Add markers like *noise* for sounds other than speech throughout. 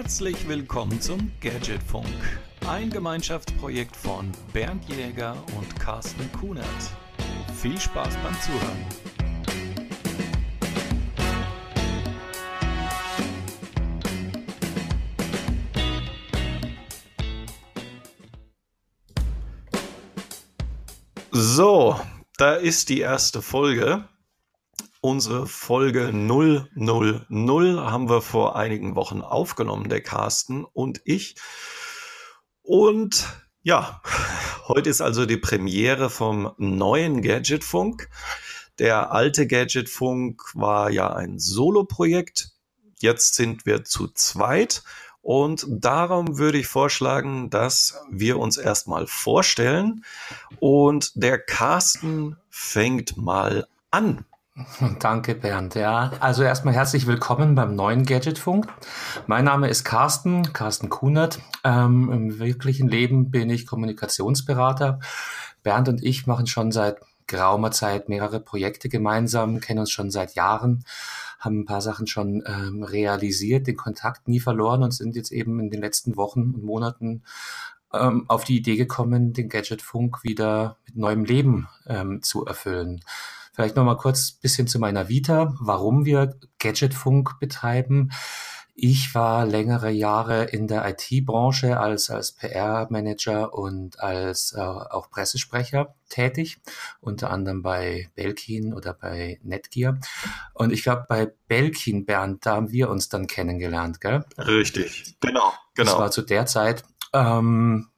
Herzlich willkommen zum Gadgetfunk, ein Gemeinschaftsprojekt von Bernd Jäger und Carsten Kunert. Viel Spaß beim Zuhören. So, da ist die erste Folge. Unsere Folge 000 haben wir vor einigen Wochen aufgenommen, der Carsten und ich. Und ja, heute ist also die Premiere vom neuen Gadgetfunk. Der alte Gadgetfunk war ja ein Solo-Projekt. Jetzt sind wir zu zweit. Und darum würde ich vorschlagen, dass wir uns erstmal vorstellen. Und der Carsten fängt mal an. *laughs* Danke, Bernd. Ja, also erstmal herzlich willkommen beim neuen Gadgetfunk. Mein Name ist Carsten, Carsten Kunert. Ähm, Im wirklichen Leben bin ich Kommunikationsberater. Bernd und ich machen schon seit geraumer Zeit mehrere Projekte gemeinsam, kennen uns schon seit Jahren, haben ein paar Sachen schon ähm, realisiert, den Kontakt nie verloren und sind jetzt eben in den letzten Wochen und Monaten ähm, auf die Idee gekommen, den Gadgetfunk wieder mit neuem Leben ähm, zu erfüllen. Vielleicht noch mal kurz ein bisschen zu meiner Vita, warum wir Gadgetfunk betreiben. Ich war längere Jahre in der IT-Branche als, als PR-Manager und als äh, auch Pressesprecher tätig, unter anderem bei Belkin oder bei Netgear. Und ich glaube, bei Belkin, Bernd, da haben wir uns dann kennengelernt, gell? Richtig, genau, genau. Das war zu der Zeit. Ähm,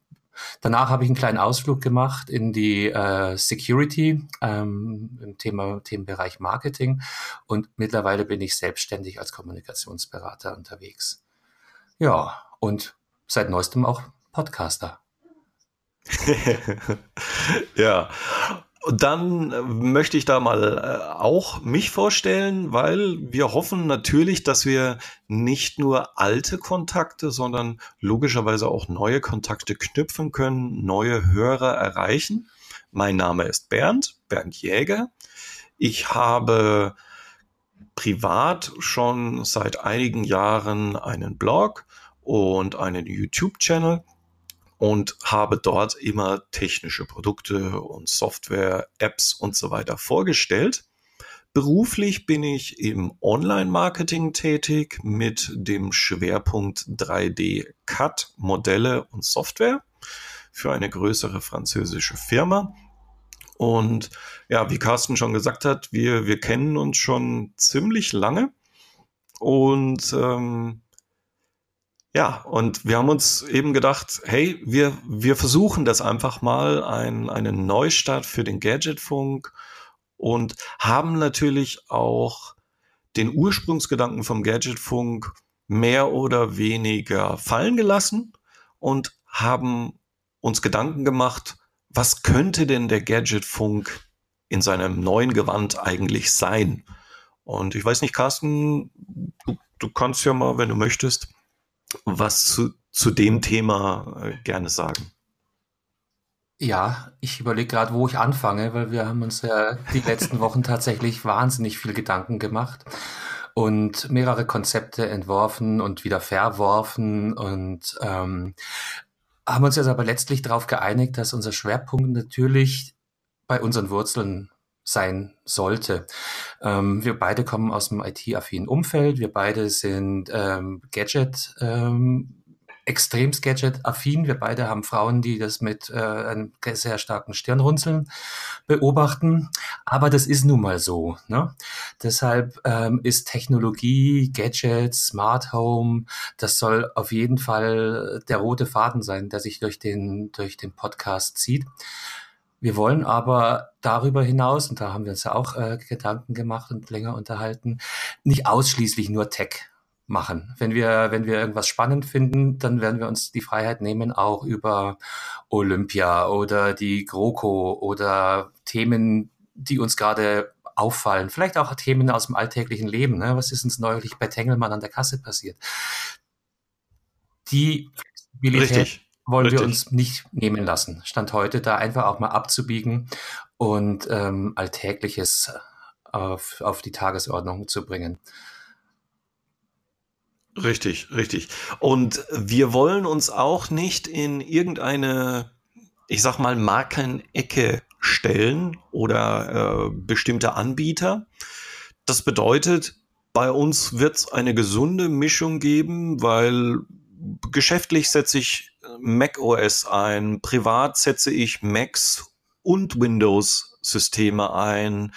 Danach habe ich einen kleinen Ausflug gemacht in die äh, Security ähm, im Thema, Themenbereich Marketing und mittlerweile bin ich selbstständig als Kommunikationsberater unterwegs. Ja, und seit neuestem auch Podcaster. *laughs* ja, dann äh, möchte ich da mal äh, auch mich vorstellen, weil wir hoffen natürlich, dass wir nicht nur alte Kontakte, sondern logischerweise auch neue Kontakte knüpfen können, neue Hörer erreichen. Mein Name ist Bernd, Bernd Jäger. Ich habe privat schon seit einigen Jahren einen Blog und einen YouTube-Channel und habe dort immer technische Produkte und Software, Apps und so weiter vorgestellt. Beruflich bin ich im Online-Marketing tätig mit dem Schwerpunkt 3D-CAD, Modelle und Software für eine größere französische Firma. Und ja, wie Carsten schon gesagt hat, wir, wir kennen uns schon ziemlich lange. Und ähm, ja, und wir haben uns eben gedacht, hey, wir, wir versuchen das einfach mal, ein, einen Neustart für den Gadgetfunk und haben natürlich auch den Ursprungsgedanken vom Gadgetfunk mehr oder weniger fallen gelassen und haben uns Gedanken gemacht, was könnte denn der Gadgetfunk in seinem neuen Gewand eigentlich sein? Und ich weiß nicht, Carsten, du, du kannst ja mal, wenn du möchtest, was zu, zu dem Thema äh, gerne sagen. Ja, ich überlege gerade, wo ich anfange, weil wir haben uns ja die letzten Wochen tatsächlich wahnsinnig viel Gedanken gemacht und mehrere Konzepte entworfen und wieder verworfen und ähm, haben uns jetzt aber letztlich darauf geeinigt, dass unser Schwerpunkt natürlich bei unseren Wurzeln sein sollte. Ähm, wir beide kommen aus dem IT-affinen Umfeld. Wir beide sind ähm, Gadget, ähm, extremst Gadget-affin. Wir beide haben Frauen, die das mit äh, einem sehr starken Stirnrunzeln beobachten. Aber das ist nun mal so. Ne? Deshalb ähm, ist Technologie, Gadgets, Smart Home, das soll auf jeden Fall der rote Faden sein, der sich durch den, durch den Podcast zieht. Wir wollen aber darüber hinaus, und da haben wir uns ja auch äh, Gedanken gemacht und länger unterhalten, nicht ausschließlich nur Tech machen. Wenn wir, wenn wir irgendwas spannend finden, dann werden wir uns die Freiheit nehmen, auch über Olympia oder die GroKo oder Themen, die uns gerade auffallen. Vielleicht auch Themen aus dem alltäglichen Leben. Ne? Was ist uns neulich bei Tengelmann an der Kasse passiert? Die Flexibilität Richtig wollen Richtig. wir uns nicht nehmen lassen. Stand heute da einfach auch mal abzubiegen und ähm, Alltägliches auf, auf die Tagesordnung zu bringen. Richtig, richtig. Und wir wollen uns auch nicht in irgendeine, ich sag mal, Markenecke stellen oder äh, bestimmte Anbieter. Das bedeutet, bei uns wird es eine gesunde Mischung geben, weil geschäftlich setze ich Mac OS ein, privat setze ich Macs und Windows Systeme ein.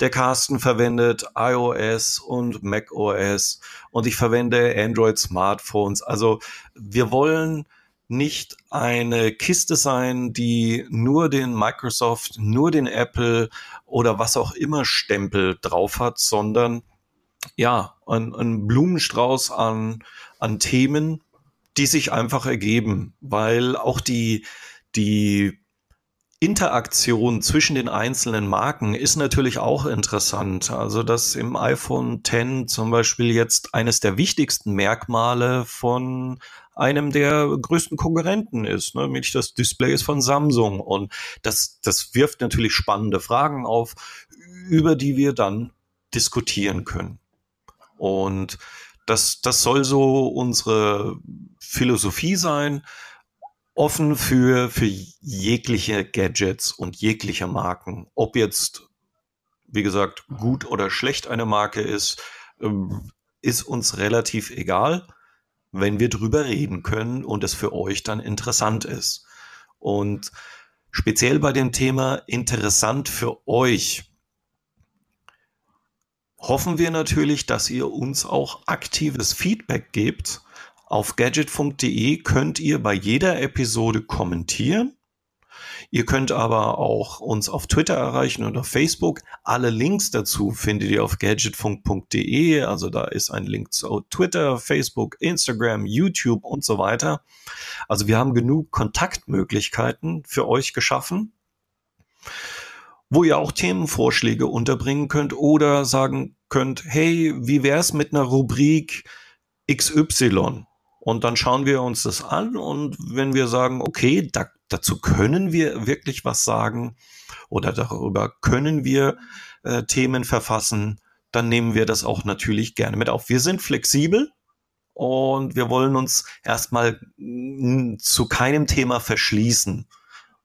Der Carsten verwendet iOS und Mac OS und ich verwende Android Smartphones. Also wir wollen nicht eine Kiste sein, die nur den Microsoft, nur den Apple oder was auch immer Stempel drauf hat, sondern ja, ein, ein Blumenstrauß an, an Themen, die sich einfach ergeben, weil auch die, die Interaktion zwischen den einzelnen Marken ist natürlich auch interessant. Also, dass im iPhone X zum Beispiel jetzt eines der wichtigsten Merkmale von einem der größten Konkurrenten ist, ne? nämlich das Display ist von Samsung. Und das, das wirft natürlich spannende Fragen auf, über die wir dann diskutieren können. Und das, das soll so unsere Philosophie sein, offen für, für jegliche Gadgets und jegliche Marken. Ob jetzt, wie gesagt, gut oder schlecht eine Marke ist, ähm, ist uns relativ egal, wenn wir drüber reden können und es für euch dann interessant ist. Und speziell bei dem Thema interessant für euch hoffen wir natürlich, dass ihr uns auch aktives Feedback gebt. Auf gadgetfunk.de könnt ihr bei jeder Episode kommentieren. Ihr könnt aber auch uns auf Twitter erreichen und auf Facebook. Alle Links dazu findet ihr auf gadgetfunk.de. Also da ist ein Link zu Twitter, Facebook, Instagram, YouTube und so weiter. Also wir haben genug Kontaktmöglichkeiten für euch geschaffen wo ihr auch Themenvorschläge unterbringen könnt oder sagen könnt, hey, wie wär's mit einer Rubrik XY? Und dann schauen wir uns das an und wenn wir sagen, okay, da, dazu können wir wirklich was sagen oder darüber können wir äh, Themen verfassen, dann nehmen wir das auch natürlich gerne mit auf. Wir sind flexibel und wir wollen uns erstmal zu keinem Thema verschließen.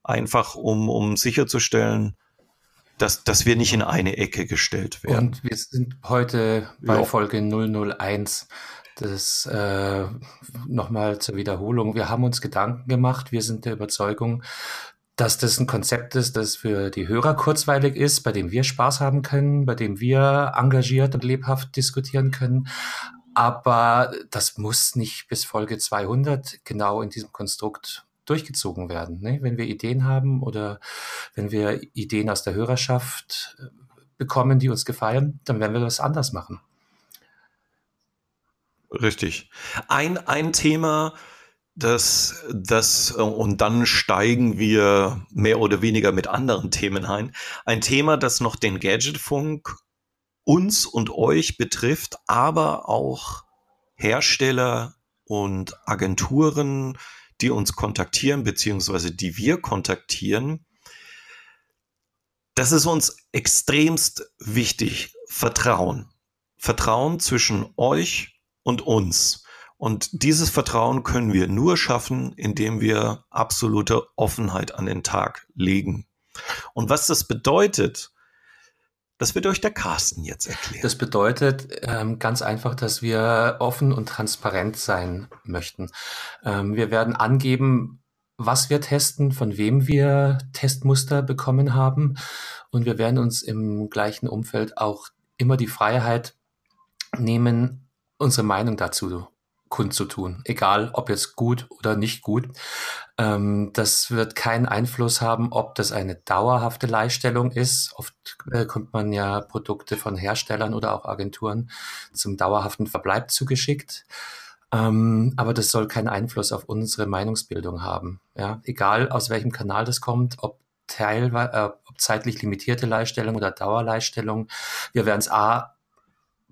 Einfach um, um sicherzustellen, dass, dass wir nicht in eine Ecke gestellt werden. Und wir sind heute bei ja. Folge 001. Das äh, nochmal zur Wiederholung. Wir haben uns Gedanken gemacht. Wir sind der Überzeugung, dass das ein Konzept ist, das für die Hörer kurzweilig ist, bei dem wir Spaß haben können, bei dem wir engagiert und lebhaft diskutieren können. Aber das muss nicht bis Folge 200 genau in diesem Konstrukt durchgezogen werden. Ne? Wenn wir Ideen haben oder wenn wir Ideen aus der Hörerschaft äh, bekommen, die uns gefallen, dann werden wir das anders machen. Richtig. Ein, ein Thema, das, das, äh, und dann steigen wir mehr oder weniger mit anderen Themen ein. Ein Thema, das noch den Gadgetfunk uns und euch betrifft, aber auch Hersteller und Agenturen, die uns kontaktieren, beziehungsweise die wir kontaktieren, das ist uns extremst wichtig. Vertrauen. Vertrauen zwischen euch und uns. Und dieses Vertrauen können wir nur schaffen, indem wir absolute Offenheit an den Tag legen. Und was das bedeutet, das wird euch der Carsten jetzt erklären. Das bedeutet ähm, ganz einfach, dass wir offen und transparent sein möchten. Ähm, wir werden angeben, was wir testen, von wem wir Testmuster bekommen haben. Und wir werden uns im gleichen Umfeld auch immer die Freiheit nehmen, unsere Meinung dazu kundzutun, egal ob jetzt gut oder nicht gut. Ähm, das wird keinen Einfluss haben, ob das eine dauerhafte Leihstellung ist. Oft äh, kommt man ja Produkte von Herstellern oder auch Agenturen zum dauerhaften Verbleib zugeschickt. Ähm, aber das soll keinen Einfluss auf unsere Meinungsbildung haben. Ja, egal aus welchem Kanal das kommt, ob teilweise, äh, ob zeitlich limitierte Leihstellung oder Dauerleihstellung. Wir werden es A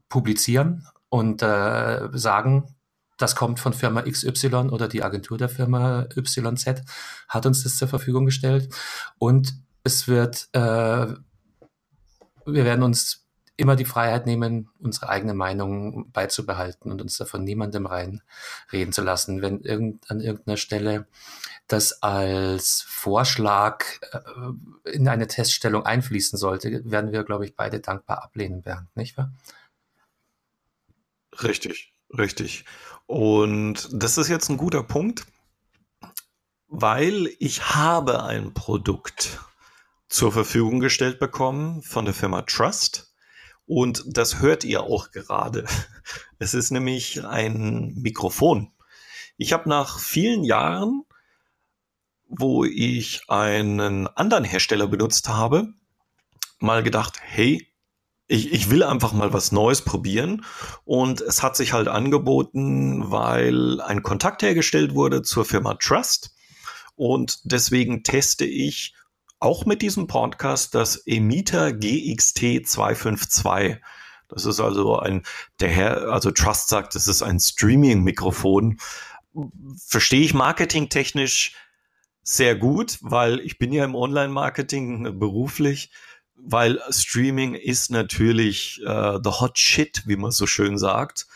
publizieren und äh, sagen, das kommt von Firma XY oder die Agentur der Firma YZ hat uns das zur Verfügung gestellt. Und es wird, äh, wir werden uns immer die Freiheit nehmen, unsere eigene Meinung beizubehalten und uns davon niemandem reinreden zu lassen. Wenn irgend, an irgendeiner Stelle das als Vorschlag äh, in eine Teststellung einfließen sollte, werden wir, glaube ich, beide dankbar ablehnen, Bernd, nicht wahr? Richtig, richtig. Und das ist jetzt ein guter Punkt, weil ich habe ein Produkt zur Verfügung gestellt bekommen von der Firma Trust. Und das hört ihr auch gerade. *laughs* Es ist nämlich ein Mikrofon. Ich habe nach vielen Jahren, wo ich einen anderen Hersteller benutzt habe, mal gedacht, hey, ich, ich will einfach mal was Neues probieren. Und es hat sich halt angeboten, weil ein Kontakt hergestellt wurde zur Firma Trust. Und deswegen teste ich auch mit diesem Podcast das Emita GXT 252. Das ist also ein, der Herr, also Trust sagt, das ist ein Streaming-Mikrofon. Verstehe ich marketingtechnisch sehr gut, weil ich bin ja im Online-Marketing beruflich, weil Streaming ist natürlich äh, the hot shit, wie man so schön sagt.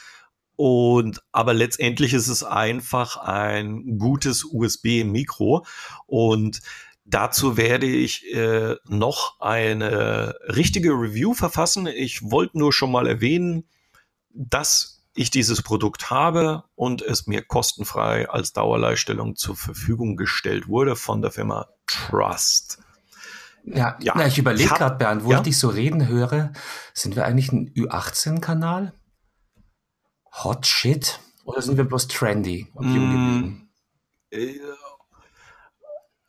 Und aber letztendlich ist es einfach ein gutes USB-Mikro und Dazu werde ich äh, noch eine richtige Review verfassen. Ich wollte nur schon mal erwähnen, dass ich dieses Produkt habe und es mir kostenfrei als Dauerleihstellung zur Verfügung gestellt wurde von der Firma Trust. Ja, ja. Na, ich überlege gerade, Bernd, wo ja? ich dich so reden höre, sind wir eigentlich ein Ü18-Kanal? Hot Shit? Oder sind wir bloß trendy? Mm,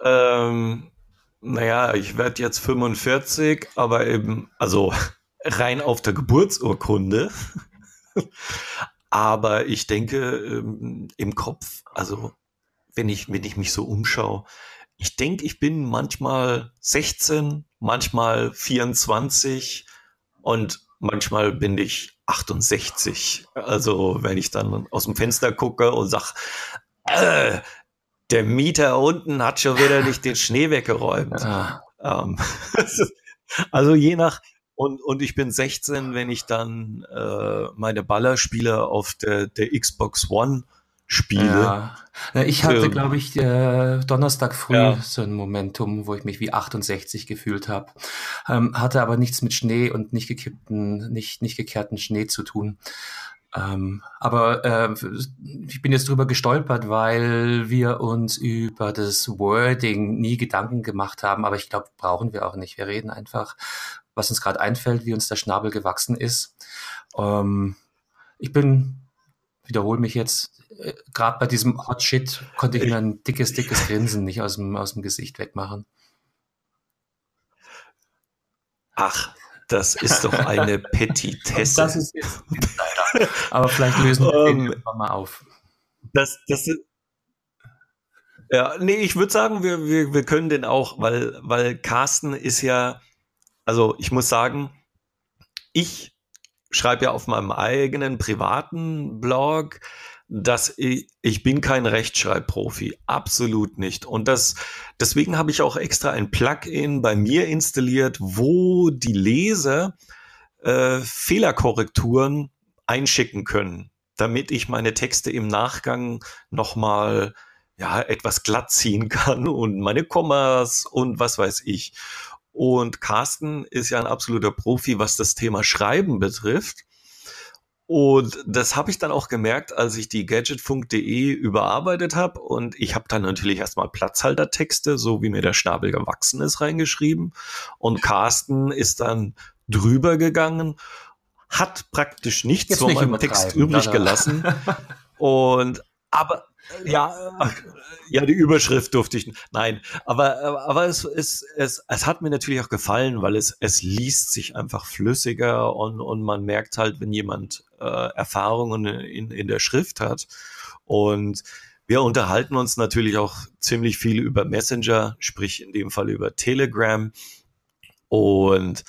ähm, naja, ich werde jetzt 45, aber eben, also *laughs* rein auf der Geburtsurkunde. *laughs* aber ich denke ähm, im Kopf, also wenn ich, wenn ich mich so umschaue, ich denke, ich bin manchmal 16, manchmal 24 und manchmal bin ich 68. Also wenn ich dann aus dem Fenster gucke und sag, äh, der Mieter unten hat schon wieder nicht den Schnee weggeräumt. Ah. Ähm, *laughs* also je nach, und, und ich bin 16, wenn ich dann äh, meine Ballerspiele auf der, der Xbox One spiele. Ja. Ich hatte, ähm, glaube ich, äh, Donnerstag früh ja. so ein Momentum, wo ich mich wie 68 gefühlt habe. Ähm, hatte aber nichts mit Schnee und nicht gekippten, nicht, nicht gekehrten Schnee zu tun. Ähm, aber äh, ich bin jetzt drüber gestolpert, weil wir uns über das Wording nie Gedanken gemacht haben. Aber ich glaube, brauchen wir auch nicht. Wir reden einfach, was uns gerade einfällt, wie uns der Schnabel gewachsen ist. Ähm, ich bin, wiederhole mich jetzt, äh, gerade bei diesem Hot Shit konnte ich mir ein dickes, dickes Grinsen nicht aus dem, aus dem Gesicht wegmachen. Ach, das ist doch eine *laughs* Petitesse. das ist jetzt Aber vielleicht lösen wir den um, ähm, mal auf. Das, das ist, ja, nee, ich würde sagen, wir, wir, wir können den auch, weil, weil Carsten ist ja, also ich muss sagen, ich schreibe ja auf meinem eigenen privaten Blog, dass ich, ich bin kein Rechtschreibprofi, absolut nicht. Und das, deswegen habe ich auch extra ein Plugin bei mir installiert, wo die Leser äh, Fehlerkorrekturen einschicken können, damit ich meine Texte im Nachgang nochmal ja, etwas glatt ziehen kann und meine Kommas und was weiß ich. Und Carsten ist ja ein absoluter Profi, was das Thema Schreiben betrifft. Und das habe ich dann auch gemerkt, als ich die gadgetfunk.de überarbeitet habe. Und ich habe dann natürlich erstmal Platzhaltertexte, so wie mir der Schnabel gewachsen ist, reingeschrieben. Und Carsten ist dann drüber gegangen, hat praktisch nichts von meinem Text übrig gelassen. *laughs* Und aber ja, ja, die Überschrift durfte ich. Nein, aber, aber es, es, es, es hat mir natürlich auch gefallen, weil es, es liest sich einfach flüssiger und, und man merkt halt, wenn jemand äh, Erfahrungen in, in der Schrift hat. Und wir unterhalten uns natürlich auch ziemlich viel über Messenger, sprich in dem Fall über Telegram. Und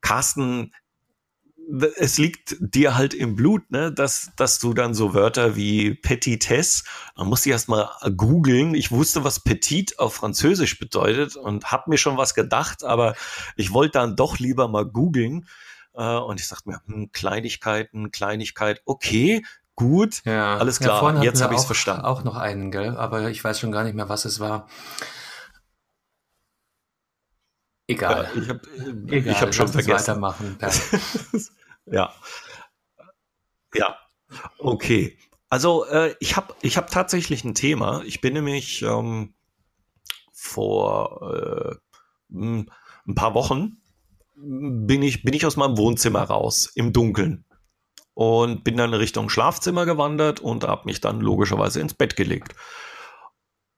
Carsten es liegt dir halt im Blut, ne, dass, dass du dann so Wörter wie Petitesse, man muss ich erst mal googeln. Ich wusste, was Petit auf Französisch bedeutet und hab mir schon was gedacht, aber ich wollte dann doch lieber mal googeln, Äh, und ich sagte mir, hm, Kleinigkeiten, Kleinigkeit, okay, gut, Ja, alles ja, klar, hatten jetzt habe ich es verstanden. auch noch einen, gell? Aber ich weiß schon gar nicht mehr, was es war. Ja, Egal. ich habe Egal, hab schon vergessen. weitermachen. *laughs* Ja, ja, okay. Also äh, ich habe ich hab tatsächlich ein Thema. Ich bin nämlich ähm, vor äh, ein paar Wochen bin ich, bin ich aus meinem Wohnzimmer raus im Dunkeln und bin dann Richtung Schlafzimmer gewandert und habe mich dann logischerweise ins Bett gelegt.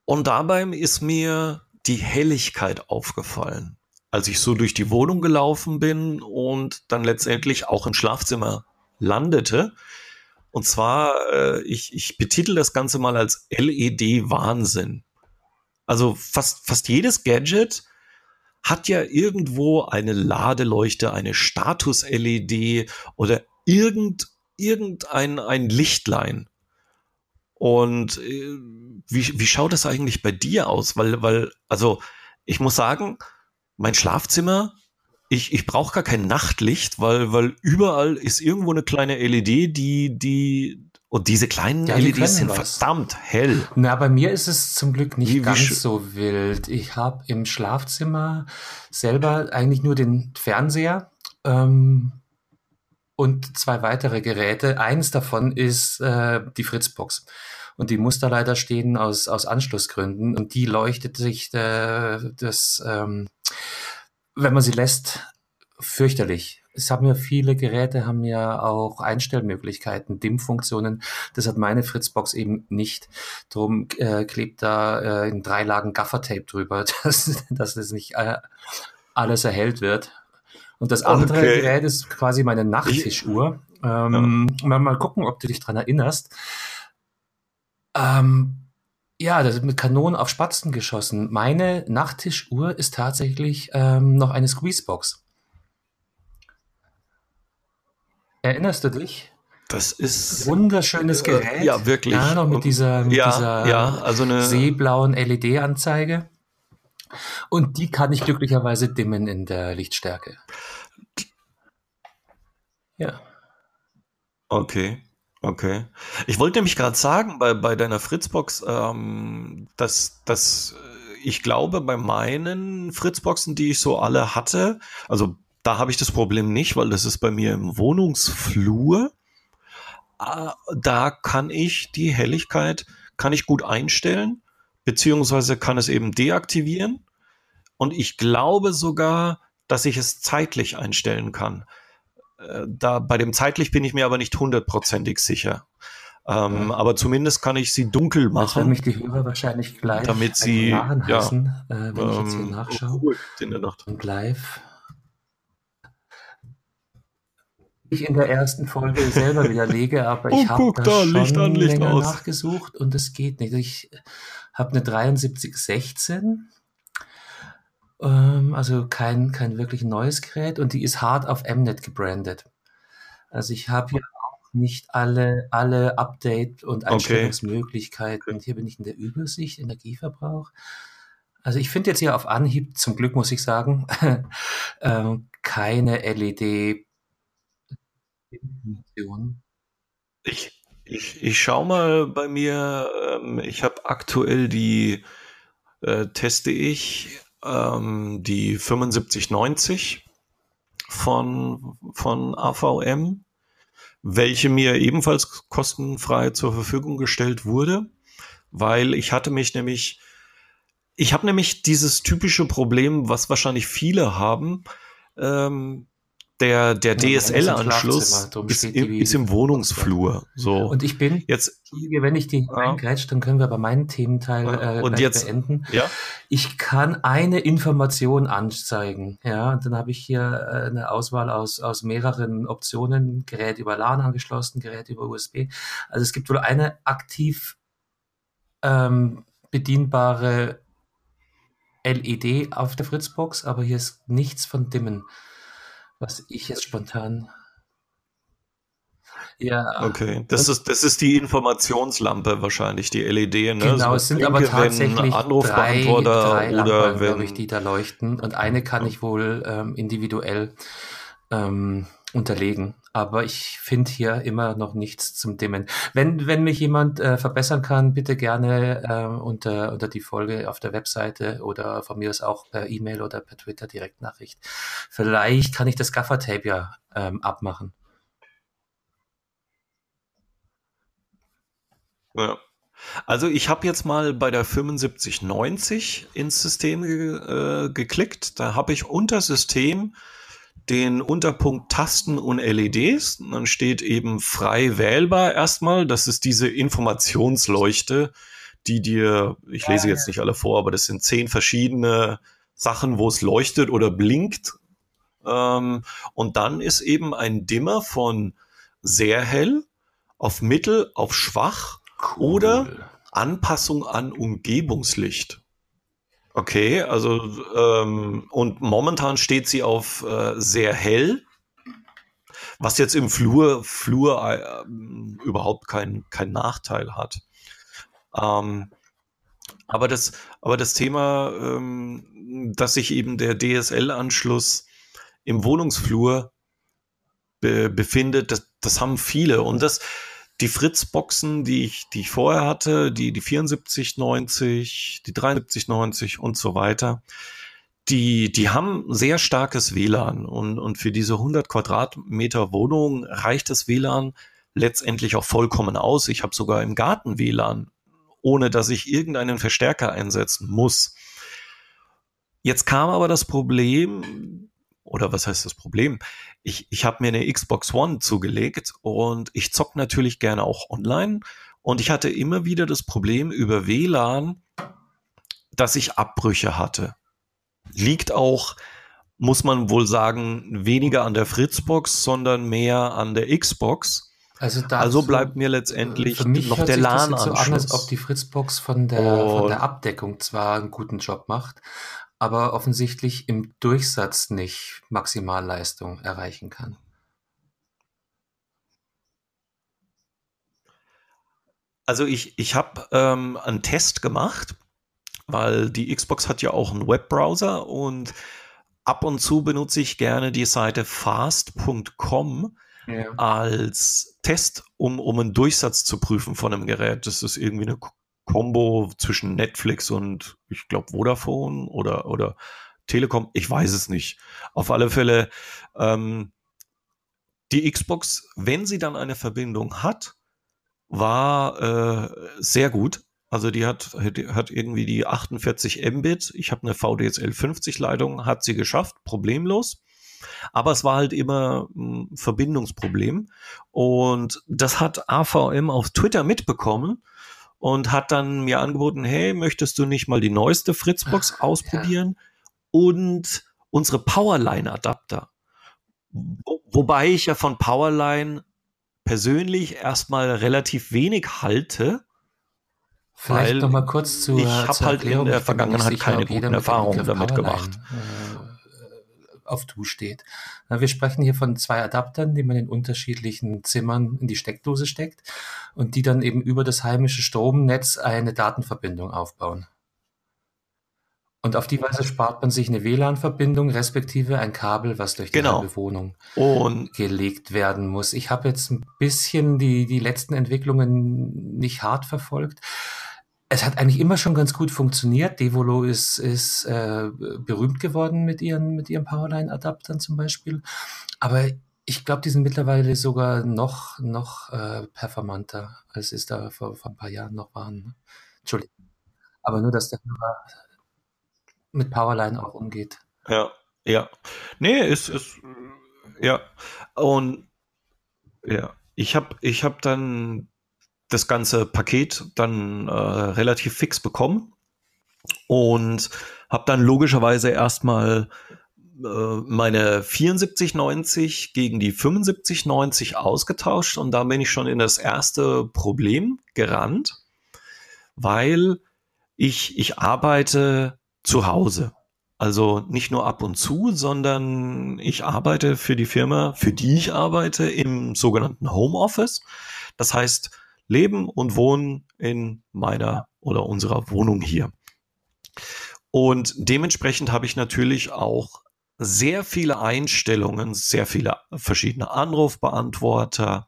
Und dabei ist mir die Helligkeit aufgefallen, als ich so durch die Wohnung gelaufen bin und dann letztendlich auch im Schlafzimmer landete. Und zwar, äh, ich, ich betitel das Ganze mal als LED-Wahnsinn. Also fast, fast jedes Gadget hat ja irgendwo eine Ladeleuchte, eine Status-LED oder irgend, irgendein ein Lichtlein. Und äh, wie, wie schaut das eigentlich bei dir aus? Weil, weil, also ich muss sagen, mein Schlafzimmer, ich, ich brauche gar kein Nachtlicht, weil, weil überall ist irgendwo eine kleine LED, die, die, und diese kleinen Ja, die LEDs sind was. verdammt hell. Na, bei mir ist es zum Glück nicht Wie- wie ganz so wild. Ich habe im Schlafzimmer selber eigentlich nur den Fernseher ähm, und zwei weitere Geräte. Eins davon ist äh, die Fritzbox. Und die leider stehen aus, aus Anschlussgründen. Und die leuchtet sich äh, das, ähm, wenn man sie lässt, fürchterlich. Es haben ja viele Geräte, haben ja auch Einstellmöglichkeiten, Dimmfunktionen. Das hat meine Fritzbox eben nicht. Drum äh, klebt da äh, in drei Lagen Gaffertape drüber, *laughs* dass, dass es nicht äh, alles erhellt wird. Und das andere Okay. Gerät ist quasi meine Nachttischuhr. Ähm, mal, mal gucken, ob du dich dran erinnerst. Ähm, ja, das ist mit Kanonen auf Spatzen geschossen. Meine Nachttischuhr ist tatsächlich ähm, noch eine Squeezebox. Erinnerst du dich? Das ist Wunderschönes Äh, Gerät. ja, wirklich. Ja, noch mit dieser, mit ja, dieser ja, also eine seeblauen LED-Anzeige. Und die kann ich glücklicherweise dimmen in der Lichtstärke. Ja. Okay, okay. Ich wollte nämlich gerade sagen, bei, bei deiner Fritzbox, ähm, dass, dass äh, ich glaube, bei meinen Fritzboxen, die ich so alle hatte, also da habe ich das Problem nicht, weil das ist bei mir im Wohnungsflur. Ah, Da kann ich die Helligkeit, kann ich gut einstellen, beziehungsweise kann es eben deaktivieren. Und ich glaube sogar, dass ich es zeitlich einstellen kann. Äh, Da, bei dem zeitlich bin ich mir aber nicht hundertprozentig sicher. Ähm, Ja. Aber zumindest kann ich sie dunkel Das machen. mich die Hörer wahrscheinlich gleich Damit sie- ja, heißen, äh, wenn ich jetzt hier Ähm, nachschaue. oh, in der Nacht. Und live. Ich in der ersten Folge selber widerlege, aber Oh, ich habe guck da da, schon Licht an, Licht länger aus. nachgesucht und es geht nicht. Ich habe eine 7316, ähm, also kein, kein wirklich neues Gerät und die ist hart auf Mnet gebrandet. Also ich habe hier auch nicht alle, alle Update- und Okay. Einstellungsmöglichkeiten. Hier bin ich in der Übersicht, Energieverbrauch. Also ich finde jetzt hier auf Anhieb, zum Glück muss ich sagen, *laughs* ähm, keine LED. Ich, ich, ich schau mal bei mir, ähm, ich habe aktuell die, äh, teste ich, ähm, die 7590 von, von AVM, welche mir ebenfalls kostenfrei zur Verfügung gestellt wurde, weil ich hatte mich nämlich, ich habe nämlich dieses typische Problem, was wahrscheinlich viele haben, ähm, der, der DSL-Anschluss ist, im- ist im Wohnungsflur. So. Und ich bin, Jetzt, wenn ich die reingrätsche, dann können wir aber meinen Thementeil Ja, äh, und jetzt- beenden. ja, Ich kann eine Information anzeigen. Ja, und dann habe ich hier äh, eine Auswahl aus, aus mehreren Optionen. Gerät über LAN angeschlossen, Gerät über USB. Also es gibt wohl eine aktiv ähm, bedienbare LED auf der Fritzbox, aber hier ist nichts von Dimmen, was ich jetzt spontan. Ja, okay. Das ist, das ist die Informationslampe wahrscheinlich, die LED, ne? Genau, So es sind aber tatsächlich drei, Anrufbeantworter drei oder Lampen, wenn, glaube ich, die da leuchten. Und eine kann ich wohl ähm, individuell ähm, unterlegen. Aber ich finde hier immer noch nichts zum Dimmen. Wenn, wenn mich jemand äh, verbessern kann, bitte gerne äh, unter, unter die Folge auf der Webseite oder von mir aus auch per E-Mail oder per Twitter Direktnachricht. Vielleicht kann ich das Gaffertape ja ähm, abmachen. Ja. Also ich habe jetzt mal bei der 7590 ins System ge äh, geklickt. Da habe ich unter System den Unterpunkt Tasten und LEDs. Und dann steht eben frei wählbar erstmal. Das ist diese Informationsleuchte, die dir, ich lese jetzt nicht alle vor, aber das sind zehn verschiedene Sachen, wo es leuchtet oder blinkt. Ähm, und dann ist eben ein Dimmer von sehr hell auf mittel auf schwach cool. oder Anpassung an Umgebungslicht. Okay, also ähm, und momentan steht sie auf äh, sehr hell, was jetzt im Flur, Flur äh, überhaupt keinen kein Nachteil hat. Ähm, aber das, aber das Thema, ähm, dass sich eben der DSL-Anschluss im Wohnungsflur be befindet, das, das haben viele und das, die Fritz-Boxen, die ich, die ich vorher hatte, die, die 7490, die 7390 und so weiter, die, die haben sehr starkes WLAN und, und für diese 100 Quadratmeter Wohnung reicht das WLAN letztendlich auch vollkommen aus. Ich habe sogar im Garten WLAN, ohne dass ich irgendeinen Verstärker einsetzen muss. Jetzt kam aber das Problem, oder was heißt das Problem? Ich, ich habe mir eine Xbox One zugelegt und ich zock natürlich gerne auch online. Und ich hatte immer wieder das Problem über WLAN, dass ich Abbrüche hatte. Liegt auch, muss man wohl sagen, weniger an der Fritzbox, sondern mehr an der Xbox. Also, also bleibt mir letztendlich noch der LAN-Anschluss. So an, als ob die Fritzbox von der, von der Abdeckung zwar einen guten Job macht, aber offensichtlich im Durchsatz nicht Maximalleistung erreichen kann. Also ich, ich habe ähm, einen Test gemacht, weil die Xbox hat ja auch einen Webbrowser und ab und zu benutze ich gerne die Seite fast.com ja. als Test, um, um einen Durchsatz zu prüfen von einem Gerät. Das ist irgendwie eine Combo zwischen Netflix und ich glaube Vodafone oder, oder Telekom. Ich weiß es nicht. Auf alle Fälle, ähm, die Xbox, wenn sie dann eine Verbindung hat, war äh, sehr gut. Also die hat, hat irgendwie die 48 Mbit. Ich habe eine VDSL 50 Leitung, hat sie geschafft, problemlos. Aber es war halt immer ein Verbindungsproblem. Und das hat AVM auf Twitter mitbekommen und hat dann mir angeboten, hey, möchtest du nicht mal die neueste Fritzbox Ach, ausprobieren ja. und unsere Powerline-Adapter. Wo, wobei ich ja von Powerline persönlich erstmal relativ wenig halte. Vielleicht noch mal kurz zu Ich habe halt in der Vergangenheit keine guten Erfahrungen damit gemacht. Äh, auf Du steht. Wir sprechen hier von zwei Adaptern, die man in unterschiedlichen Zimmern in die Steckdose steckt und die dann eben über das heimische Stromnetz eine Datenverbindung aufbauen. Und auf die Weise spart man sich eine WLAN-Verbindung, respektive ein Kabel, was durch die genau. halbe Wohnung und gelegt werden muss. Ich habe jetzt ein bisschen die, die letzten Entwicklungen nicht hart verfolgt es hat eigentlich immer schon ganz gut funktioniert. Devolo ist, ist äh, berühmt geworden mit ihren, mit ihren Powerline-Adaptern zum Beispiel. Aber ich glaube, die sind mittlerweile sogar noch, noch äh, performanter, als es da vor, vor ein paar Jahren noch waren. Ne? Entschuldigung. Aber nur, dass der mit Powerline auch umgeht. Ja, ja. Nee, ist, ist ja. Und ja, ich habe ich hab dann das ganze Paket dann äh, relativ fix bekommen und habe dann logischerweise erstmal äh, meine 7490 gegen die 7590 ausgetauscht und da bin ich schon in das erste Problem gerannt, weil ich, ich arbeite zu Hause. Also nicht nur ab und zu, sondern ich arbeite für die Firma, für die ich arbeite, im sogenannten Homeoffice. Das heißt, leben und wohnen in meiner oder unserer Wohnung hier. Und dementsprechend habe ich natürlich auch sehr viele Einstellungen, sehr viele verschiedene Anrufbeantworter,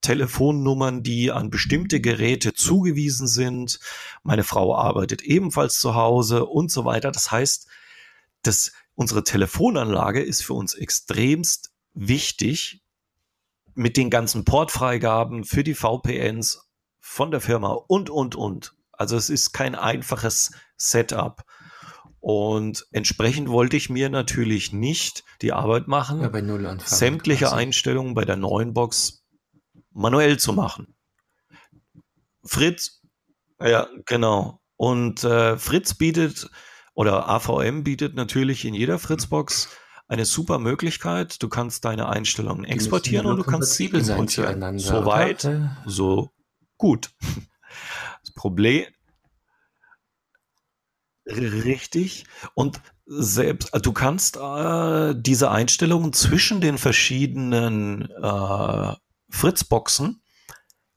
Telefonnummern, die an bestimmte Geräte zugewiesen sind. Meine Frau arbeitet ebenfalls zu Hause und so weiter. Das heißt, dass unsere Telefonanlage ist für uns extremst wichtig mit den ganzen Portfreigaben für die VPNs von der Firma und, und, und. Also es ist kein einfaches Setup. Und entsprechend wollte ich mir natürlich nicht die Arbeit machen, ja, sämtliche quasi. Einstellungen bei der neuen Box manuell zu machen. Fritz, ja, genau. Und äh, Fritz bietet oder AVM bietet natürlich in jeder Fritzbox eine super Möglichkeit. Du kannst deine Einstellungen exportieren und du kannst sie importieren. Soweit, so gut. Das Problem, Richtig. Und selbst, also du kannst äh, diese Einstellungen zwischen den verschiedenen äh, Fritzboxen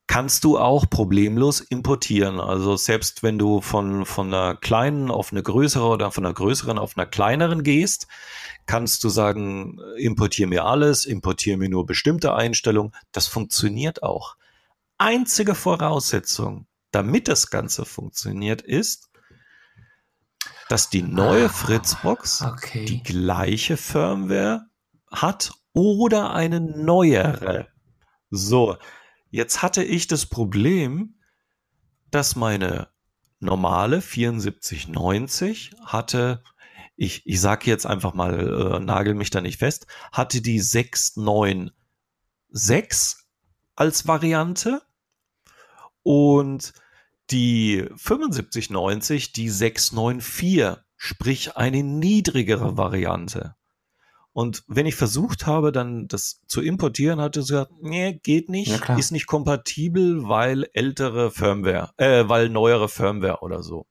kannst du auch problemlos importieren. Also selbst wenn du von, von einer kleinen auf eine größere oder von einer größeren auf einer kleineren gehst, kannst du sagen, importiere mir alles, importiere mir nur bestimmte Einstellungen. Das funktioniert auch. Einzige Voraussetzung, damit das Ganze funktioniert, ist, dass die neue ah, Fritzbox okay. die gleiche Firmware hat oder eine neuere. So, jetzt hatte ich das Problem, dass meine normale 7490 hatte, ich, ich sage jetzt einfach mal, äh, nagel mich da nicht fest, hatte die 696 als Variante und die 7590 die 694, sprich eine niedrigere Variante. Und wenn ich versucht habe, dann das zu importieren, hatte sie gesagt, nee, geht nicht, ja, ist nicht kompatibel, weil ältere Firmware, äh, weil neuere Firmware oder so.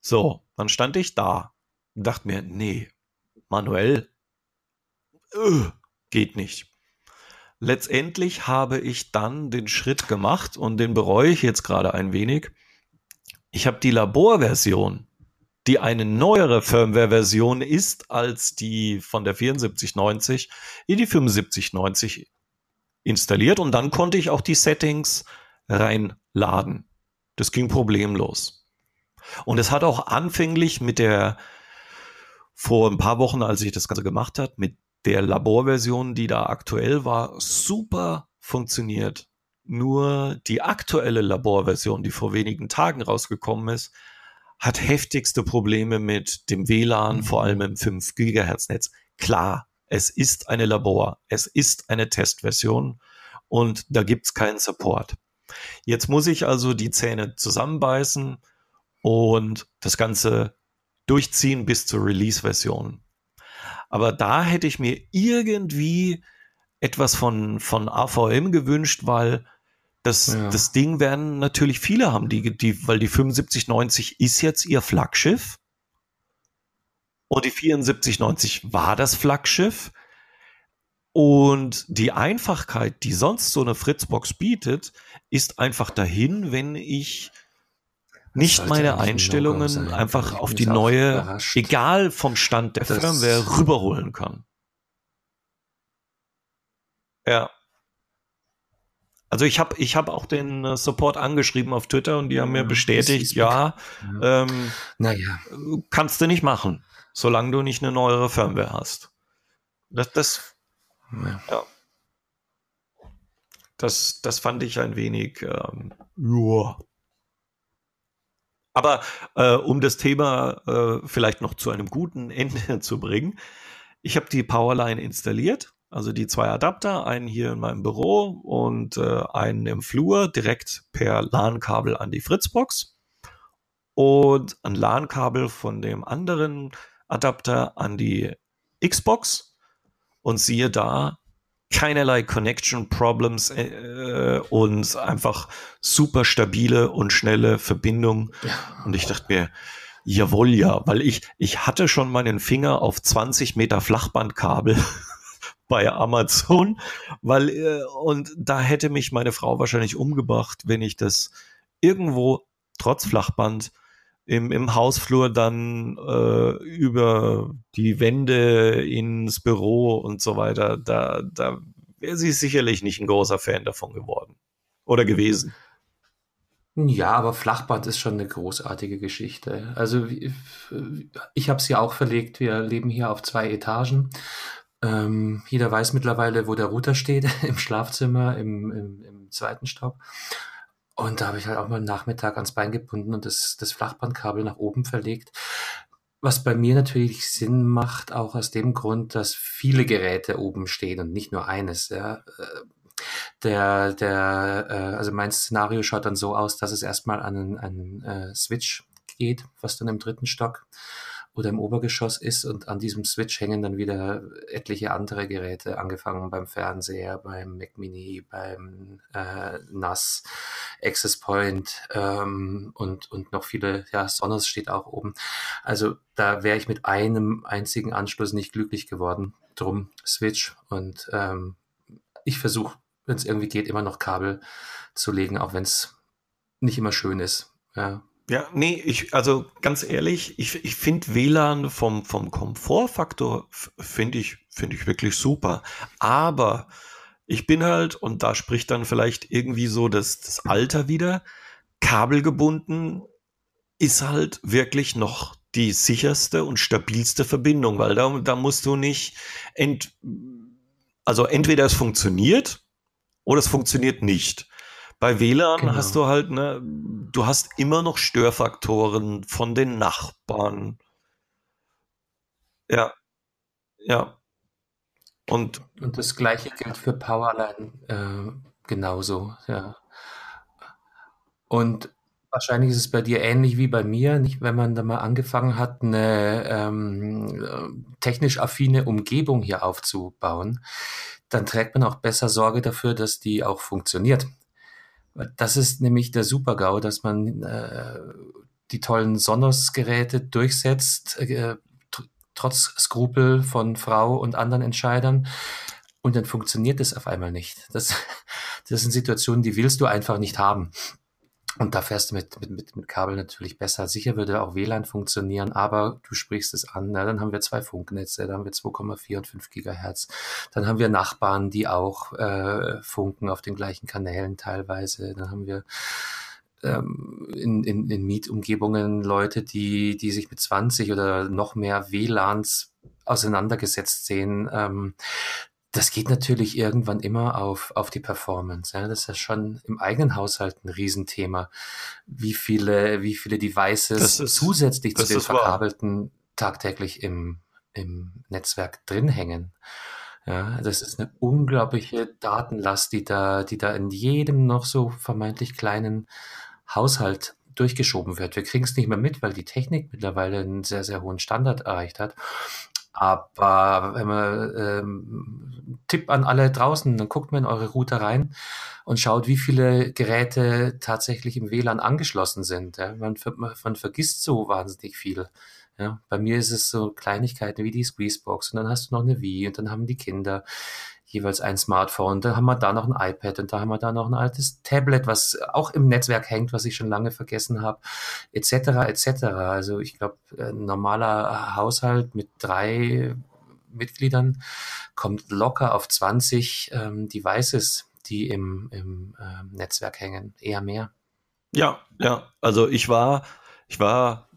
So, dann stand ich da und dachte mir, nee, manuell, äh, geht nicht. Letztendlich habe ich dann den Schritt gemacht und den bereue ich jetzt gerade ein wenig. Ich habe die Laborversion, die eine neuere Firmware-Version ist als die von der 7490, in die 7590 installiert und dann konnte ich auch die Settings reinladen. Das ging problemlos. Und es hat auch anfänglich mit der, vor ein paar Wochen, als ich das Ganze gemacht habe, mit der Laborversion, die da aktuell war, super funktioniert. Nur die aktuelle Laborversion, die vor wenigen Tagen rausgekommen ist, hat heftigste Probleme mit dem WLAN, mhm. vor allem im 5 Gigahertz Netz. Klar, es ist eine Labor, es ist eine Testversion und da gibt's keinen Support. Jetzt muss ich also die Zähne zusammenbeißen und das Ganze durchziehen bis zur Release-Version. Aber da hätte ich mir irgendwie etwas von, von AVM gewünscht, weil das, ja. das Ding werden natürlich viele haben, die, die, weil die 7590 ist jetzt ihr Flaggschiff. Und die 7490 war das Flaggschiff. Und die Einfachkeit, die sonst so eine Fritzbox bietet, ist einfach dahin, wenn ich nicht meine Einstellungen einfach auf die neue, überrascht. egal vom Stand der das Firmware, rüberholen kann. Ja. Also ich habe ich hab auch den äh, Support angeschrieben auf Twitter und die haben mir bestätigt, ja, ja. Ähm, naja. kannst du nicht machen, solange du nicht eine neuere Firmware hast. Das, das, ja. ja. Das, das fand ich ein wenig, ähm, ja, aber äh, um das Thema äh, vielleicht noch zu einem guten *laughs* Ende zu bringen, ich habe die Powerline installiert, also die zwei Adapter, einen hier in meinem Büro und äh, einen im Flur, direkt per LAN-Kabel an die Fritzbox. Und ein LAN-Kabel von dem anderen Adapter an die Xbox. Und siehe da, keinerlei Connection Problems äh, und einfach super stabile und schnelle Verbindung. Und ich dachte mir, jawohl, ja, weil ich, ich hatte schon meinen Finger auf 20 Meter Flachbandkabel *laughs* bei Amazon, weil, äh, und da hätte mich meine Frau wahrscheinlich umgebracht, wenn ich das irgendwo trotz Flachband im, im Hausflur dann äh, über die Wände ins Büro und so weiter, da, da wäre sie sicherlich nicht ein großer Fan davon geworden oder gewesen. Ja, aber Flachband ist schon eine großartige Geschichte. Also ich habe es ja auch verlegt. Wir leben hier auf zwei Etagen. Ähm, jeder weiß mittlerweile, wo der Router steht, *laughs* im Schlafzimmer, im, im, im zweiten Stock. Und da habe ich halt auch mal einen Nachmittag ans Bein gebunden und das, das Flachbandkabel nach oben verlegt. Was bei mir natürlich Sinn macht, auch aus dem Grund, dass viele Geräte oben stehen und nicht nur eines. Ja. Der, der, äh, also mein Szenario schaut dann so aus, dass es erstmal an einen, einen äh, Switch geht, was dann im dritten Stock oder im Obergeschoss ist und an diesem Switch hängen dann wieder etliche andere Geräte, angefangen beim Fernseher, beim Mac Mini, beim äh, NAS, Access Point ähm, und, und noch viele, ja, Sonos steht auch oben. Also da wäre ich mit einem einzigen Anschluss nicht glücklich geworden. Drum Switch und ähm, ich versuche, wenn es irgendwie geht, immer noch Kabel zu legen, auch wenn es nicht immer schön ist. Ja, ja, nee, ich, also ganz ehrlich, ich, ich finde WLAN vom, vom Komfortfaktor finde ich, finde ich wirklich super. Aber ich bin halt, und da spricht dann vielleicht irgendwie so das, das Alter wieder, kabelgebunden ist halt wirklich noch die sicherste und stabilste Verbindung, weil da, da musst du nicht, ent, also entweder es funktioniert oder es funktioniert nicht. Bei WLAN genau. hast du halt, ne, du hast immer noch Störfaktoren von den Nachbarn. Ja. Ja. Und, und das gleiche gilt für Powerline äh, genauso, ja. Und wahrscheinlich ist es bei dir ähnlich wie bei mir, nicht, wenn man da mal angefangen hat, eine ähm, äh, technisch affine Umgebung hier aufzubauen, dann trägt man auch besser Sorge dafür, dass die auch funktioniert. Das ist nämlich der Super-GAU, dass man äh, die tollen Sonos-Geräte durchsetzt, äh, tr trotz Skrupel von Frau und anderen Entscheidern. Und dann funktioniert es auf einmal nicht. Das, *laughs* das sind Situationen, die willst du einfach nicht haben. Und da fährst du mit, mit, mit, mit Kabel natürlich besser. Sicher würde auch WLAN funktionieren, aber du sprichst es an. Na, dann haben wir zwei Funknetze, dann haben wir 2,4 und 5 Gigahertz. Dann haben wir Nachbarn, die auch äh, funken auf den gleichen Kanälen teilweise. Dann haben wir ähm, in, in, in Mietumgebungen Leute, die, die sich mit 20 oder noch mehr WLANs auseinandergesetzt sehen. Ähm, das geht natürlich irgendwann immer auf, auf die Performance. Ja. Das ist ja schon im eigenen Haushalt ein Riesenthema, wie viele, wie viele Devices ist, zusätzlich zu den verkabelten wahr. tagtäglich im, im Netzwerk drin hängen. Ja, das ist eine unglaubliche Datenlast, die da, die da in jedem noch so vermeintlich kleinen Haushalt durchgeschoben wird. Wir kriegen es nicht mehr mit, weil die Technik mittlerweile einen sehr, sehr hohen Standard erreicht hat. Aber wenn man ähm, Tipp an alle draußen, dann guckt mal in eure Router rein und schaut, wie viele Geräte tatsächlich im WLAN angeschlossen sind. Ja? Man, man, vergisst so wahnsinnig viel. Ja? Bei mir ist es so Kleinigkeiten wie die Squeezebox und dann hast du noch eine Wii und dann haben die Kinder jeweils ein Smartphone. Da haben wir da noch ein iPad und da haben wir da noch ein altes Tablet, was auch im Netzwerk hängt, was ich schon lange vergessen habe, etc. etc. Also ich glaube, ein normaler Haushalt mit drei Mitgliedern kommt locker auf 20 ähm, Devices, die im, im ähm, Netzwerk hängen, eher mehr. Ja, ja. Also ich war, ich war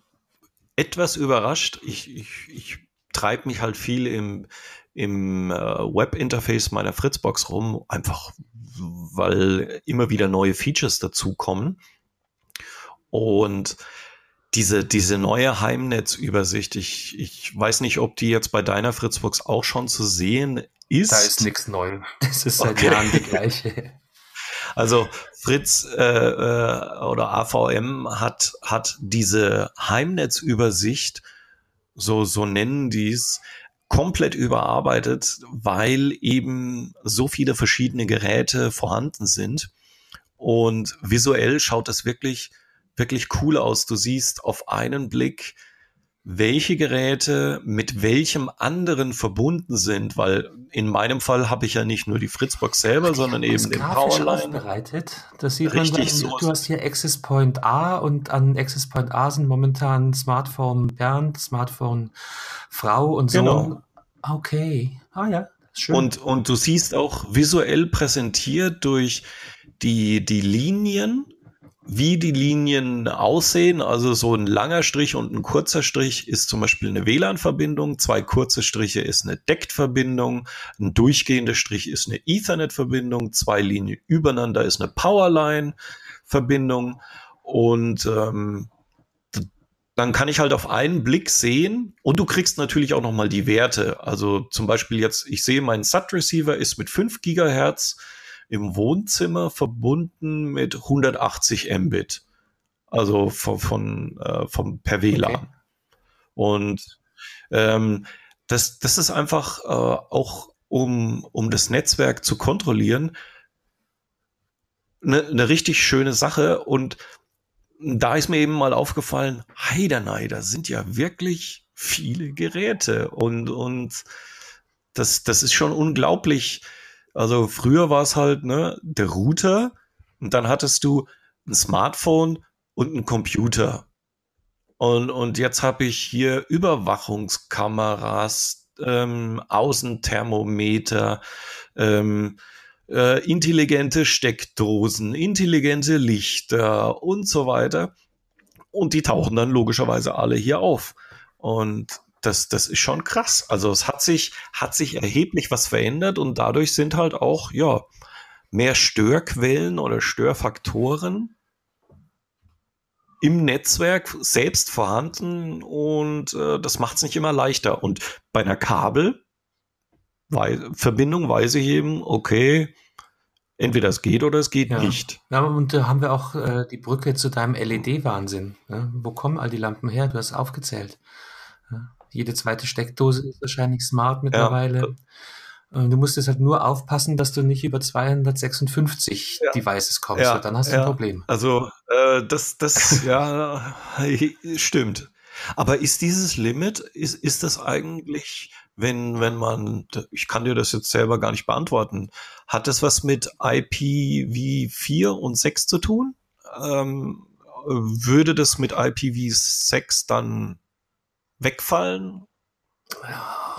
etwas überrascht. Ich, ich, ich treibe mich halt viel im, im äh, Webinterface meiner Fritzbox rum, einfach weil immer wieder neue Features dazukommen. Und diese, diese neue Heimnetzübersicht, ich, ich weiß nicht, ob die jetzt bei deiner Fritzbox auch schon zu sehen ist. Da ist nichts neu. Das ist seit okay. Jahren die gleiche. *laughs* Also Fritz äh, äh, oder AVM hat, hat diese Heimnetzübersicht, so, so nennen die es, komplett überarbeitet, weil eben so viele verschiedene Geräte vorhanden sind. Und visuell schaut es wirklich, wirklich cool aus. Du siehst auf einen Blick welche Geräte mit welchem anderen verbunden sind, weil in meinem Fall habe ich ja nicht nur die Fritzbox selber, sondern eben den Powerline. aufbereitet. Das sieht Richtig, man, so du hast hier Access Point A und an Access Point A sind momentan Smartphone Bernd, Smartphone Frau und so. Genau. Okay. Ah ja, schön. Und, und du siehst auch visuell präsentiert durch die, die Linien, wie die Linien aussehen. Also so ein langer Strich und ein kurzer Strich ist zum Beispiel eine WLAN-Verbindung. Zwei kurze Striche ist eine DECT-Verbindung. Ein durchgehender Strich ist eine Ethernet-Verbindung. Zwei Linien übereinander ist eine Powerline-Verbindung. Und ähm, dann kann ich halt auf einen Blick sehen und du kriegst natürlich auch nochmal die Werte. Also zum Beispiel jetzt, ich sehe, mein SAT-Receiver ist mit 5 Gigahertz im Wohnzimmer verbunden mit 180 Mbit. Also von, von, äh, vom per WLAN. Okay. Und ähm, das, das ist einfach äh, auch, um, um das Netzwerk zu kontrollieren, eine ne richtig schöne Sache. Und da ist mir eben mal aufgefallen, Heidenei, da sind ja wirklich viele Geräte und, und das, das ist schon unglaublich, also früher war es halt ne, der Router und dann hattest du ein Smartphone und ein Computer. Und, und jetzt habe ich hier Überwachungskameras, ähm, Außenthermometer, ähm, äh, intelligente Steckdosen, intelligente Lichter und so weiter. Und die tauchen dann logischerweise alle hier auf. Und das, das ist schon krass. Also es hat sich, hat sich erheblich was verändert und dadurch sind halt auch, ja, mehr Störquellen oder Störfaktoren im Netzwerk selbst vorhanden und äh, das macht es nicht immer leichter. Und bei einer Kabelverbindung weiß ich eben, okay, entweder es geht oder es geht ja. nicht. Ja, und da haben wir auch äh, die Brücke zu deinem LED-Wahnsinn. Ne? Wo kommen all die Lampen her? Du hast aufgezählt. Ja. Jede zweite Steckdose ist wahrscheinlich smart mittlerweile. Ja. Du musst jetzt halt nur aufpassen, dass du nicht über 256 ja. Devices kommst. Ja. Dann hast du ein Problem. Also äh, das, das, *laughs* ja, stimmt. Aber ist dieses Limit, ist, ist das eigentlich, wenn, wenn man, ich kann dir das jetzt selber gar nicht beantworten, hat das was mit IPv4 und 6 zu tun? Ähm, würde das mit IPv6 dann wegfallen? Ja,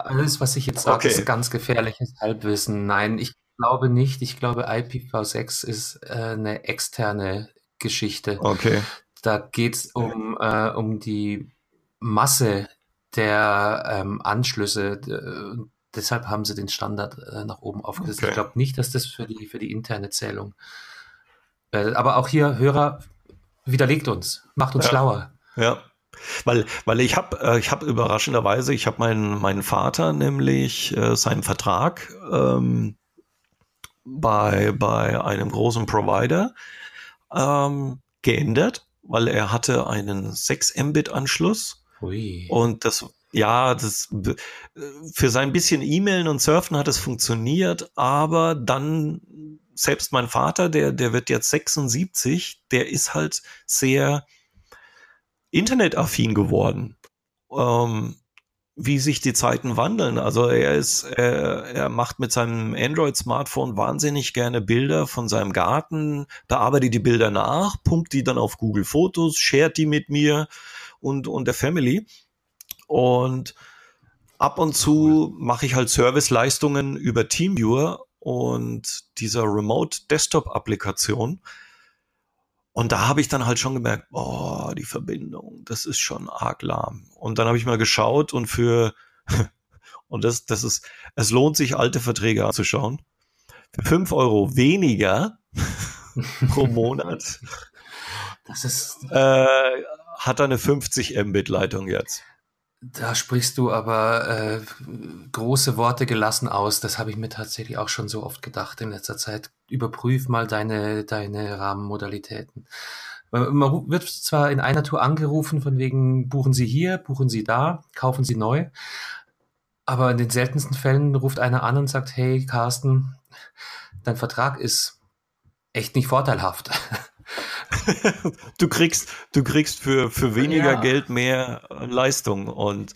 alles, was ich jetzt sage, okay. ist ganz gefährliches Halbwissen. Nein, ich glaube nicht. Ich glaube, IPv6 ist äh, eine externe Geschichte. Okay. Da geht es um, äh, um die Masse der ähm, Anschlüsse. Äh, deshalb haben sie den Standard äh, nach oben aufgesetzt. Okay. Ich glaube nicht, dass das für die, für die interne Zählung. Äh, aber auch hier, Hörer, widerlegt uns, macht uns ja. schlauer. Ja. Weil, weil ich habe äh, ich hab überraschenderweise, ich habe meinen, meinen Vater nämlich äh, seinen Vertrag ähm, bei, bei einem großen Provider ähm, geändert, weil er hatte einen 6 Mbit-Anschluss. Und das, ja, das für sein bisschen E-Mailen und Surfen hat es funktioniert, aber dann selbst mein Vater, der, der wird jetzt 76, der ist halt sehr internetaffin geworden. Ähm, wie sich die Zeiten wandeln. Also er ist, er, er macht mit seinem Android-Smartphone wahnsinnig gerne Bilder von seinem Garten, bearbeitet die Bilder nach, pumpt die dann auf Google Fotos, shared die mit mir und, und der Family. Und ab und zu mache ich halt Serviceleistungen über TeamViewer und dieser Remote Desktop Applikation. Und da habe ich dann halt schon gemerkt, boah, die Verbindung, das ist schon arg lahm. Und dann habe ich mal geschaut und für, *laughs* und das, das ist, es lohnt sich, alte Verträge anzuschauen. Für fünf Euro weniger *laughs* pro Monat. Das ist. Äh, hat er eine 50 Mbit Leitung jetzt. Da sprichst du aber äh, große Worte gelassen aus. Das habe ich mir tatsächlich auch schon so oft gedacht in letzter Zeit. Überprüf mal deine, deine Rahmenmodalitäten. Man wird zwar in einer Tour angerufen, von wegen buchen Sie hier, buchen Sie da, kaufen Sie neu. Aber in den seltensten Fällen ruft einer an und sagt, hey Carsten, dein Vertrag ist echt nicht vorteilhaft. *laughs* du kriegst, du kriegst für, für weniger ja. Geld mehr Leistung und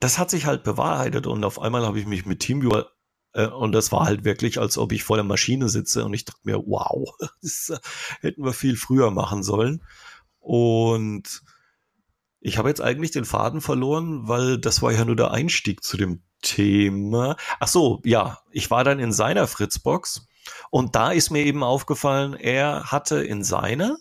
das hat sich halt bewahrheitet und auf einmal habe ich mich mit Teamviewer äh, und das war halt wirklich, als ob ich vor der Maschine sitze und ich dachte mir, wow, *laughs* das hätten wir viel früher machen sollen. Und ich habe jetzt eigentlich den Faden verloren, weil das war ja nur der Einstieg zu dem Thema. Ach so, ja, ich war dann in seiner Fritzbox und da ist mir eben aufgefallen, er hatte in seiner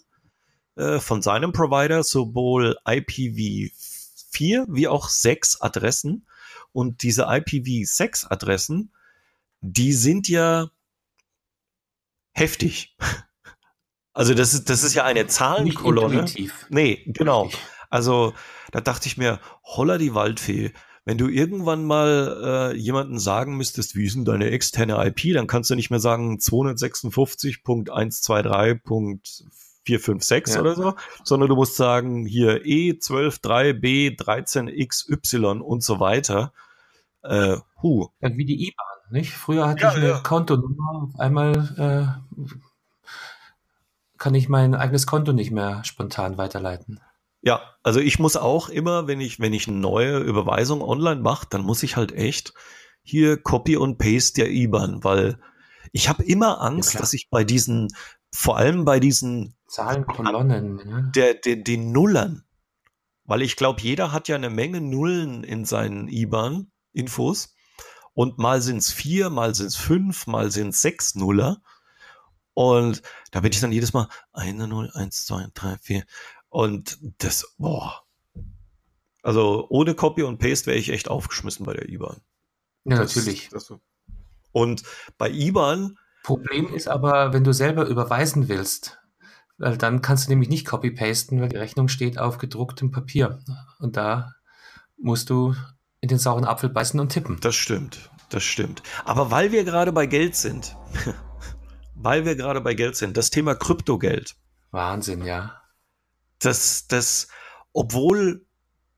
äh, von seinem Provider sowohl IPv4 wie auch 6 Adressen und diese IPv6 Adressen, die sind ja heftig. *laughs* Also das ist, das ist ja eine Zahlenkolonne. Nee, genau. Also da dachte ich mir, holla die Waldfee. Wenn du irgendwann mal äh, jemanden sagen müsstest, wie ist denn deine externe IP, dann kannst du nicht mehr sagen 256.123.456 ja. oder so, sondern du musst sagen hier E123B13XY und so weiter. Äh, hu. Ja, wie die IBAN, nicht? Früher hatte ja, ich eine ja. Kontonummer, auf einmal äh, kann ich mein eigenes Konto nicht mehr spontan weiterleiten. Ja, also ich muss auch immer, wenn ich, wenn ich eine neue Überweisung online mache, dann muss ich halt echt hier Copy und Paste der IBAN, weil ich habe immer Angst, ja, dass ich bei diesen, vor allem bei diesen Zahlenkolonnen, ne? der, der, den Nullern, weil ich glaube, jeder hat ja eine Menge Nullen in seinen IBAN-Infos und mal sind es vier, mal sind es fünf, mal sind es sechs Nuller. Und da bin ich dann jedes Mal eine Null, eins, zwei, drei, vier. Und das, boah. Also ohne Copy und Paste wäre ich echt aufgeschmissen bei der IBAN. Ja, das, natürlich. Das, und bei IBAN. Problem ist aber, wenn du selber überweisen willst, weil dann kannst du nämlich nicht copy-pasten, weil die Rechnung steht auf gedrucktem Papier. Und da musst du in den sauren Apfel beißen und tippen. Das stimmt, das stimmt. Aber weil wir gerade bei Geld sind, *laughs* weil wir gerade bei Geld sind, das Thema Kryptogeld. Wahnsinn, ja dass das, obwohl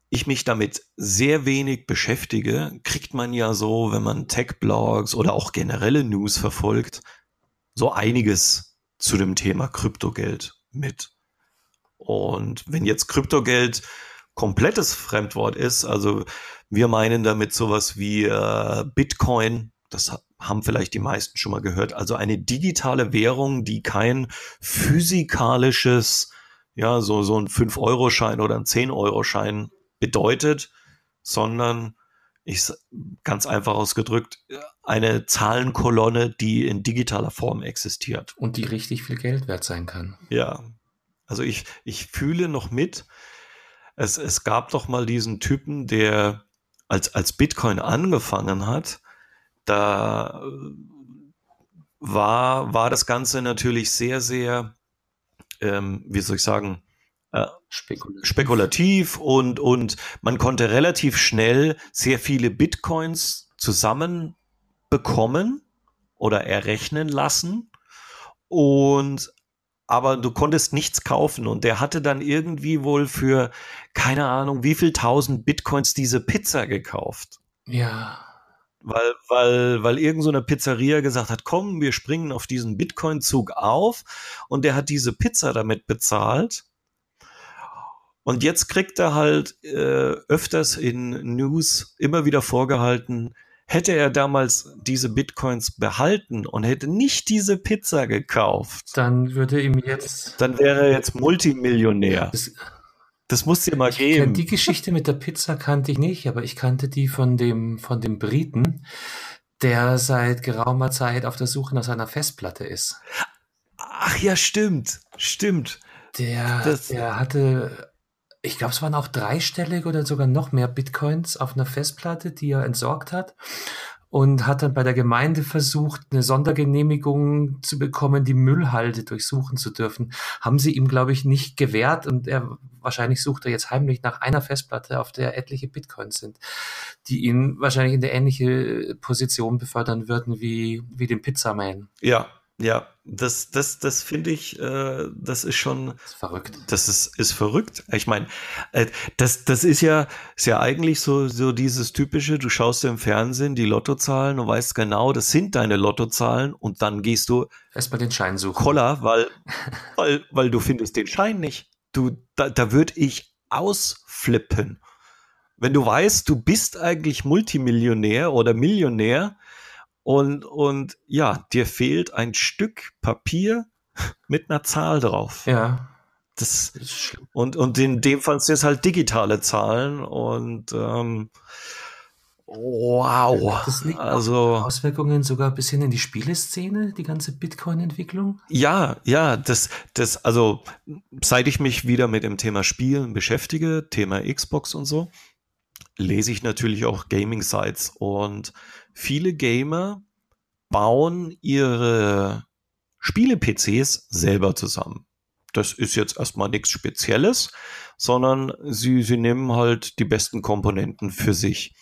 ich mich damit sehr wenig beschäftige, kriegt man ja so, wenn man Tech-Blogs oder auch generelle News verfolgt, so einiges zu dem Thema Kryptogeld mit. Und wenn jetzt Kryptogeld komplettes Fremdwort ist, also wir meinen damit sowas wie äh, Bitcoin, das haben vielleicht die meisten schon mal gehört, also eine digitale Währung, die kein physikalisches ja, so, so ein 5-Euro-Schein oder ein 10-Euro-Schein bedeutet, sondern ich ganz einfach ausgedrückt, eine Zahlenkolonne, die in digitaler Form existiert. Und die richtig viel Geld wert sein kann. Ja. Also ich, ich fühle noch mit, es, es gab doch mal diesen Typen, der als, als Bitcoin angefangen hat, da war, war das Ganze natürlich sehr, sehr ähm, wie soll ich sagen, äh, spekulativ. spekulativ und, und man konnte relativ schnell sehr viele Bitcoins zusammenbekommen oder errechnen lassen. Und aber du konntest nichts kaufen und der hatte dann irgendwie wohl für keine Ahnung wie viel tausend Bitcoins diese Pizza gekauft. Ja. Weil, weil, weil irgend so eine Pizzeria gesagt hat, komm, wir springen auf diesen Bitcoin-Zug auf und der hat diese Pizza damit bezahlt. Und jetzt kriegt er halt äh, öfters in News immer wieder vorgehalten, hätte er damals diese Bitcoins behalten und hätte nicht diese Pizza gekauft, dann würde ihm jetzt. Dann wäre er jetzt Multimillionär. Das, das muss dir mal ich geben. Die Geschichte mit der Pizza kannte ich nicht, aber ich kannte die von dem, von dem Briten, der seit geraumer Zeit auf der Suche nach seiner Festplatte ist. Ach ja, stimmt. Stimmt. Der, das, der hatte, ich glaube, es waren auch dreistellig oder sogar noch mehr Bitcoins auf einer Festplatte, die er entsorgt hat und hat dann bei der Gemeinde versucht, eine Sondergenehmigung zu bekommen, die Müllhalde durchsuchen zu dürfen. Haben sie ihm, glaube ich, nicht gewährt und er wahrscheinlich sucht er jetzt heimlich nach einer Festplatte, auf der etliche Bitcoins sind, die ihn wahrscheinlich in eine ähnliche Position befördern würden wie, wie den Pizzaman. Ja, Ja, das, das, das finde ich, äh, das ist schon. Das ist verrückt. Das ist, ist verrückt. Ich meine, äh, das, das ist ja, ist ja eigentlich so, so dieses typische, du schaust im Fernsehen die Lottozahlen und weißt genau, das sind deine Lottozahlen und dann gehst du erstmal den Schein suchen. Koller, weil, *laughs* weil, weil du findest den Schein nicht. Du, da, da würde ich ausflippen. Wenn du weißt, du bist eigentlich Multimillionär oder Millionär, und, und ja, dir fehlt ein Stück Papier mit einer Zahl drauf. Ja. Das, und, und in dem Fall sind es halt digitale Zahlen und ähm, wow. Das liegt also Auswirkungen sogar bis hin in die Spieleszene, die ganze Bitcoin-Entwicklung? Ja, ja, das, das, also seit ich mich wieder mit dem Thema Spielen beschäftige, Thema Xbox und so, lese ich natürlich auch Gaming-Sites und viele Gamer bauen ihre Spiele-PCs selber zusammen. Das ist jetzt erstmal nichts Spezielles, sondern sie, sie nehmen halt die besten Komponenten für sich,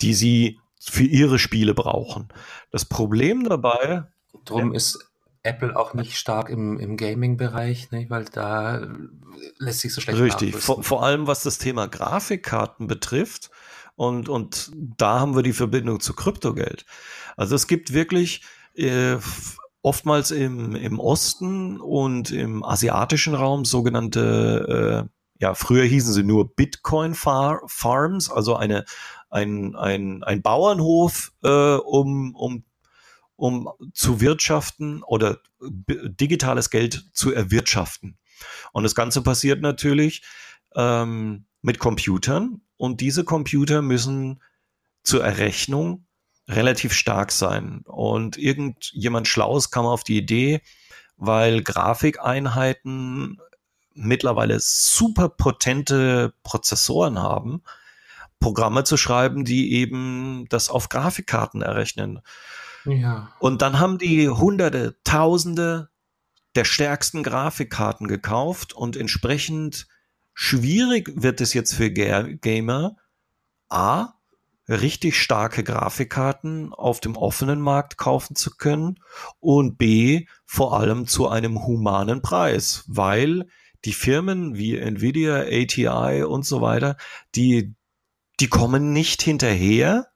die sie für ihre Spiele brauchen. Das Problem dabei. Drum ist Apple auch nicht stark im, im Gaming-Bereich, ne, weil da lässt sich so schlecht Richtig, vor, vor allem was das Thema Grafikkarten betrifft, und, und da haben wir die Verbindung zu Kryptogeld. Also es gibt wirklich äh, oftmals im, im Osten und im asiatischen Raum sogenannte, äh, ja, früher hießen sie nur Bitcoin Far Farms, also eine, ein, ein, ein Bauernhof, äh, um, um, um zu wirtschaften oder digitales Geld zu erwirtschaften. Und das Ganze passiert natürlich ähm, mit Computern und diese Computer müssen zur Errechnung relativ stark sein. Und irgendjemand Schlaues kam auf die Idee, weil Grafikeinheiten mittlerweile super potente Prozessoren haben, Programme zu schreiben, die eben das auf Grafikkarten errechnen. Ja. Und dann haben die Hunderte, Tausende der stärksten Grafikkarten gekauft und entsprechend Schwierig wird es jetzt für Gamer, A, richtig starke Grafikkarten auf dem offenen Markt kaufen zu können und B, vor allem zu einem humanen Preis, weil die Firmen wie Nvidia, ATI und so weiter, die, die kommen nicht hinterher,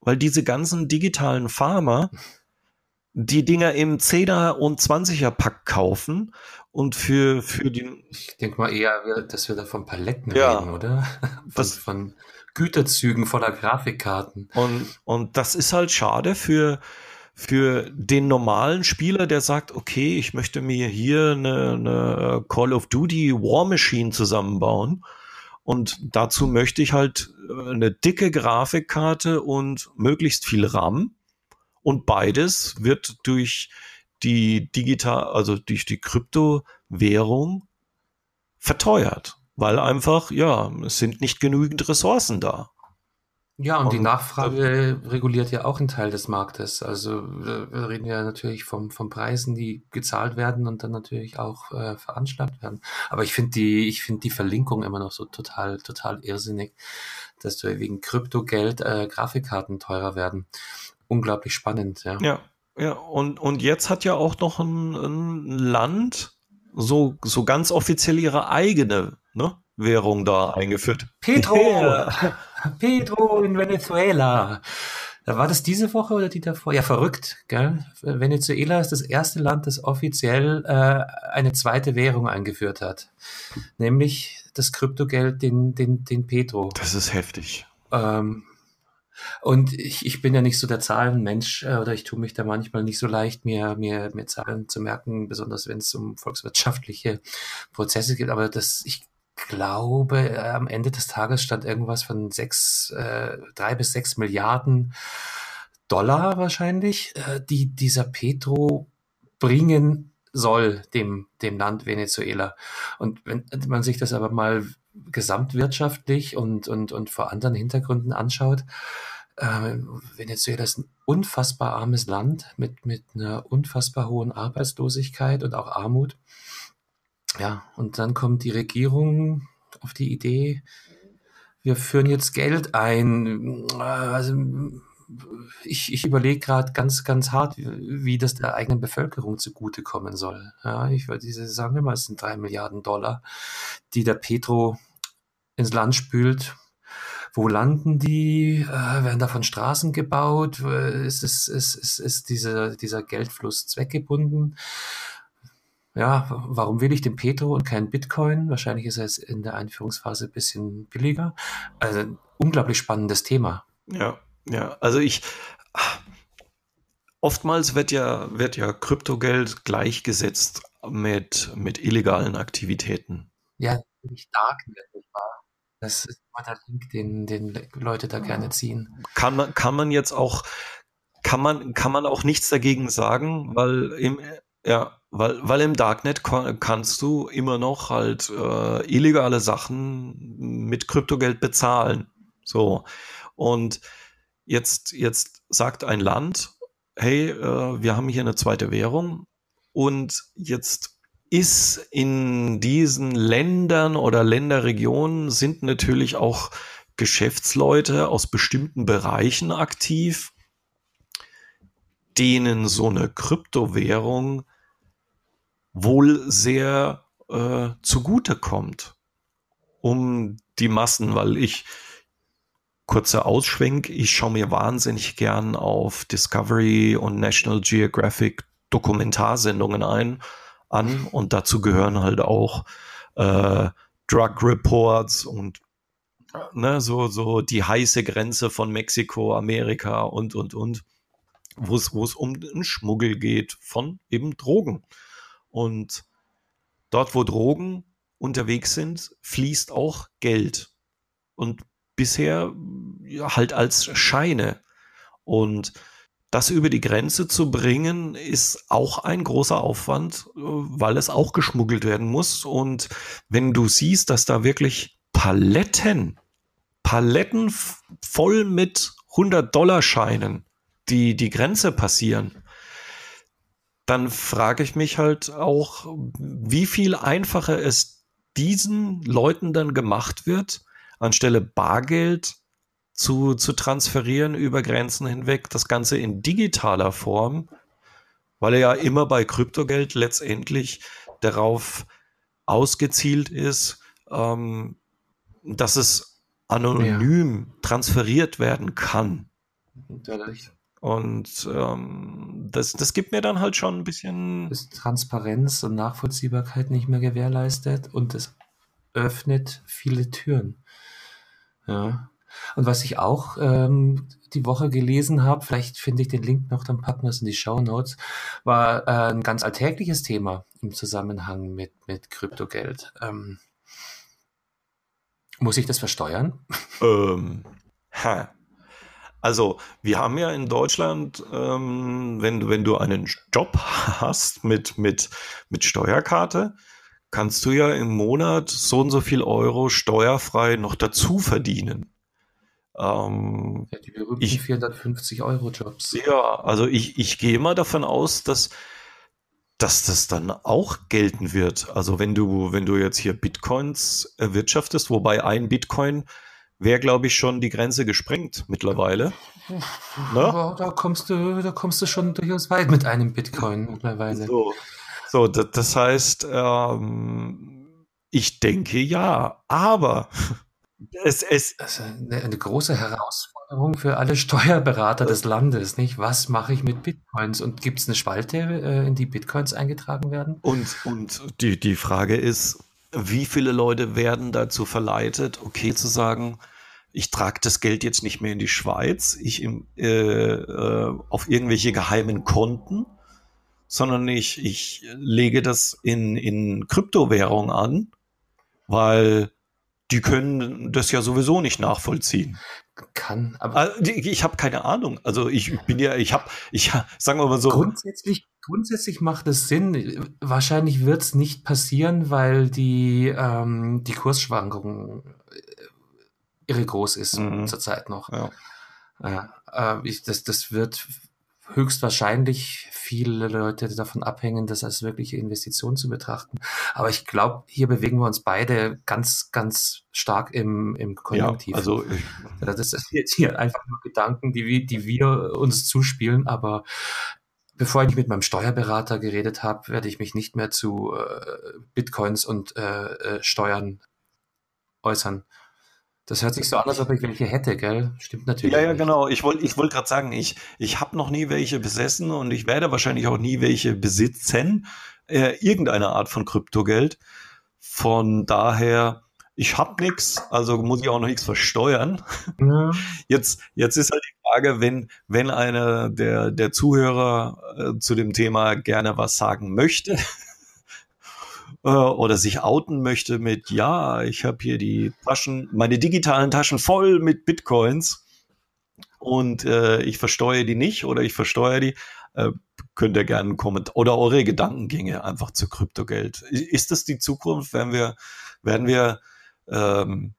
weil diese ganzen digitalen Farmer die Dinger im 10er und 20er Pack kaufen und für, für den. Ich denke mal eher, dass wir da von Paletten ja, reden, oder? *laughs* Von, das, von Güterzügen voller Grafikkarten. Und, und das ist halt schade für, für den normalen Spieler, der sagt, okay, ich möchte mir hier eine, eine Call of Duty War Machine zusammenbauen. Und dazu möchte ich halt eine dicke Grafikkarte und möglichst viel RAM. Und beides wird durch die digital, also durch die Kryptowährung verteuert, weil einfach, ja, es sind nicht genügend Ressourcen da. Ja, und, und die Nachfrage äh, reguliert ja auch einen Teil des Marktes. Also wir reden ja natürlich vom, von Preisen, die gezahlt werden und dann natürlich auch äh, veranschlagt werden. Aber ich finde die, ich finde die Verlinkung immer noch so total, total irrsinnig, dass du wegen Kryptogeld äh, Grafikkarten teurer werden. Unglaublich spannend, ja. Ja, ja, und, und jetzt hat ja auch noch ein, ein Land so, so ganz offiziell ihre eigene ne, Währung da eingeführt. Pedro! Yeah. *laughs* *laughs* Pedro in Venezuela. War das diese Woche oder die davor? Ja, verrückt, gell? Venezuela ist das erste Land, das offiziell äh, eine zweite Währung eingeführt hat. Nämlich das Kryptogeld, den, den, den Petro. Das ist heftig. Ähm, und ich, ich bin ja nicht so der Zahlenmensch äh, oder ich tue mich da manchmal nicht so leicht, mir, mir, mir Zahlen zu merken, besonders wenn es um volkswirtschaftliche Prozesse geht. Aber das, ich glaube, äh, am Ende des Tages stand irgendwas von sechs, äh, drei bis sechs Milliarden Dollar wahrscheinlich, äh, die dieser Petro bringen soll dem, dem Land Venezuela. Und wenn man sich das aber mal gesamtwirtschaftlich und, und, und vor anderen Hintergründen anschaut, äh, Venezuela ist ein unfassbar armes Land mit, mit einer unfassbar hohen Arbeitslosigkeit und auch Armut. Ja, und dann kommt die Regierung auf die Idee, wir führen jetzt Geld ein. Also ich, ich überlege gerade ganz, ganz hart, wie, das der eigenen Bevölkerung zugutekommen soll. Ja, ich würde diese, sagen wir mal, es sind drei Milliarden Dollar, die der Petro ins Land spült. Wo landen die? Äh, werden davon Straßen gebaut? Äh, ist, ist, ist, ist, ist diese, dieser Geldfluss zweckgebunden? Ja, warum will ich den Petro und keinen Bitcoin? Wahrscheinlich ist er jetzt in der Einführungsphase ein bisschen billiger. Also ein unglaublich spannendes Thema. Ja, ja, also ich oftmals wird ja, wird ja Kryptogeld gleichgesetzt mit, mit illegalen Aktivitäten. Ja, nicht Darknet, nicht wahr? Das ist immer der Link, den, den Leute da gerne ziehen. Kann man, kann man jetzt auch, kann man, kann man auch nichts dagegen sagen, weil im, ja, weil, weil im Darknet kannst du immer noch halt äh, illegale Sachen mit Kryptogeld bezahlen. So. Und jetzt, jetzt sagt ein Land, hey, äh, wir haben hier eine zweite Währung und jetzt ist in diesen Ländern oder Länderregionen sind natürlich auch Geschäftsleute aus bestimmten Bereichen aktiv, denen so eine Kryptowährung wohl sehr äh, zugute kommt, um die Massen, weil ich kurzer Ausschwenk, ich schaue mir wahnsinnig gern auf Discovery und National Geographic Dokumentarsendungen ein an und dazu gehören halt auch äh, Drug Reports und ne, so, so die heiße Grenze von Mexiko, Amerika und, und, und, wo es, wo es um den Schmuggel geht von eben Drogen. Und dort, wo Drogen unterwegs sind, fließt auch Geld. Und bisher ja, halt als Scheine. Und das über die Grenze zu bringen, ist auch ein großer Aufwand, weil es auch geschmuggelt werden muss. Und wenn du siehst, dass da wirklich Paletten, Paletten voll mit 100-Dollar-Scheinen die die Grenze passieren, dann frage ich mich halt auch, wie viel einfacher es diesen Leuten dann gemacht wird, anstelle Bargeld zu, zu transferieren über Grenzen hinweg, das Ganze in digitaler Form, weil er ja immer bei Kryptogeld letztendlich darauf ausgezielt ist, ähm, dass es anonym ja. transferiert werden kann. Natürlich. Und ähm, das, das gibt mir dann halt schon ein bisschen. Ist Transparenz und Nachvollziehbarkeit nicht mehr gewährleistet und es öffnet viele Türen. Ja. Und was ich auch ähm, die Woche gelesen habe, vielleicht finde ich den Link noch, dann packen wir es in die Show Notes, war äh, ein ganz alltägliches Thema im Zusammenhang mit, mit Kryptogeld. Ähm, muss ich das versteuern? Ähm, ha. Also, wir haben ja in Deutschland, ähm, wenn, wenn du einen Job *laughs* hast mit, mit, mit Steuerkarte, kannst du ja im Monat so und so viel Euro steuerfrei noch dazu verdienen. Ähm, ja, die berühmten ich, 450 Euro Jobs. Ja, also ich, ich gehe mal davon aus, dass, dass das dann auch gelten wird. Also wenn du, wenn du jetzt hier Bitcoins erwirtschaftest, wobei ein Bitcoin wäre, glaube ich, schon die Grenze gesprengt mittlerweile. Ne? Da kommst du, da kommst du schon durchaus weit mit einem Bitcoin mittlerweile. So, so, das heißt, ähm, ich denke ja, aber *laughs* es, ist eine, eine, große Herausforderung für alle Steuerberater des Landes, nicht? Was mache ich mit Bitcoins? Und gibt es eine Spalte, äh, in die Bitcoins eingetragen werden? Und, und die, die Frage ist, wie viele Leute werden dazu verleitet, okay zu sagen, ich trage das Geld jetzt nicht mehr in die Schweiz, ich im, äh, äh, auf irgendwelche geheimen Konten, sondern ich, ich lege das in, in Kryptowährung an, weil die können das ja sowieso nicht nachvollziehen. Kann, aber also, ich habe keine Ahnung. Also ich bin ja, ich habe, ich *laughs* sagen wir mal so. Grundsätzlich, grundsätzlich macht es Sinn. Wahrscheinlich wird es nicht passieren, weil die ähm, die Kursschwankung äh, irre groß ist mhm. zurzeit noch. Ja. Ja, äh, ich, das, das wird höchstwahrscheinlich viele Leute davon abhängen, das als wirkliche Investition zu betrachten. Aber ich glaube, hier bewegen wir uns beide ganz, ganz stark im, im Konjunktiv. Ja, also das ist jetzt hier einfach nur Gedanken, die, die wir uns zuspielen, aber Bevor ich mit meinem Steuerberater geredet habe, werde ich mich nicht mehr zu äh, Bitcoins und äh, äh, Steuern äußern. Das hört sich so an, als ob ich welche hätte, gell? Stimmt natürlich. Ja, ja, nicht. genau. Ich wollte ich wollt gerade sagen, ich, ich habe noch nie welche besessen und ich werde wahrscheinlich auch nie welche besitzen. Äh, irgendeine Art von Kryptogeld. Von daher, ich habe nichts, also muss ich auch noch nichts versteuern. Ja. *laughs* Jetzt, jetzt ist halt die Frage, wenn, wenn einer der, der Zuhörer äh, zu dem Thema gerne was sagen möchte, *laughs* äh, oder sich outen möchte mit, ja, ich habe hier die Taschen, meine digitalen Taschen voll mit Bitcoins und äh, ich versteuere die nicht oder ich versteuere die, äh, könnt ihr gerne einen Kommentar oder eure Gedankengänge einfach zu Kryptogeld. Ist das die Zukunft? Werden wir, werden wir, ähm,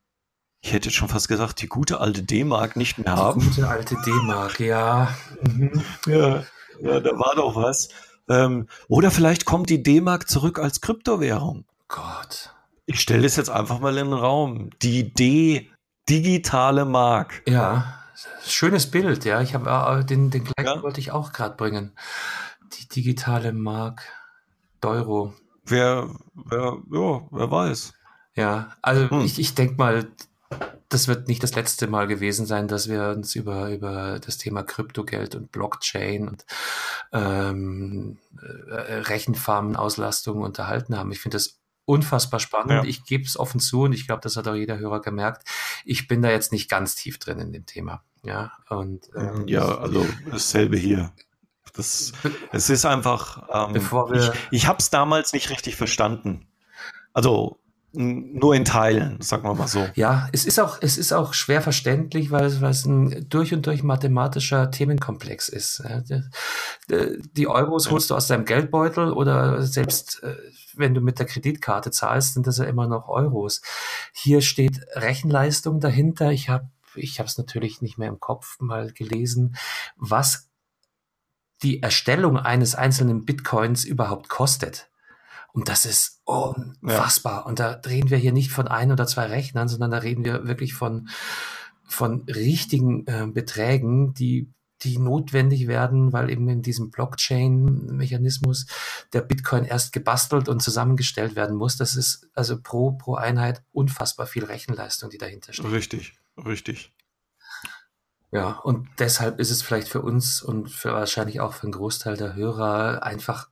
ich hätte schon fast gesagt, die gute alte D-Mark nicht mehr haben? Die gute alte D-Mark, ja. Mhm. ja. Ja, da war doch was. Ähm, oder vielleicht kommt die D-Mark zurück als Kryptowährung. Gott. Ich stelle das jetzt einfach mal in den Raum. Die D digitale Mark. Ja, schönes Bild, ja. Ich habe äh, den, den gleichen ja. wollte ich auch gerade bringen. Die digitale Mark Euro. Wer, wer, ja, wer weiß. Ja, also hm. ich, ich denke mal, das wird nicht das letzte Mal gewesen sein, dass wir uns über, über das Thema Kryptogeld und Blockchain und ähm, äh, Rechenfarmenauslastung unterhalten haben. Ich finde das unfassbar spannend. Ja. Ich gebe es offen zu und ich glaube, das hat auch jeder Hörer gemerkt. Ich bin da jetzt nicht ganz tief drin in dem Thema. Ja, und, ähm, ja also dasselbe hier. Das, es ist einfach, ähm, Bevor wir, ich, ich habe es damals nicht richtig verstanden. Also nur in Teilen, sagen wir mal so. Ja, es ist auch, es ist auch schwer verständlich, weil es, weil es ein durch und durch mathematischer Themenkomplex ist. Die Euros holst du aus deinem Geldbeutel oder selbst äh, wenn du mit der Kreditkarte zahlst, sind das ja immer noch Euros. Hier steht Rechenleistung dahinter. Ich habe ich habe es natürlich nicht mehr im Kopf mal gelesen, was die Erstellung eines einzelnen Bitcoins überhaupt kostet. Und das ist unfassbar. Ja. Und da reden wir hier nicht von ein oder zwei Rechnern, sondern da reden wir wirklich von, von richtigen äh, Beträgen, die die notwendig werden, weil eben in diesem Blockchain-Mechanismus der Bitcoin erst gebastelt und zusammengestellt werden muss. Das ist also pro, pro Einheit unfassbar viel Rechenleistung, die dahinter steht. Richtig, richtig. Ja, und deshalb ist es vielleicht für uns und für wahrscheinlich auch für einen Großteil der Hörer einfach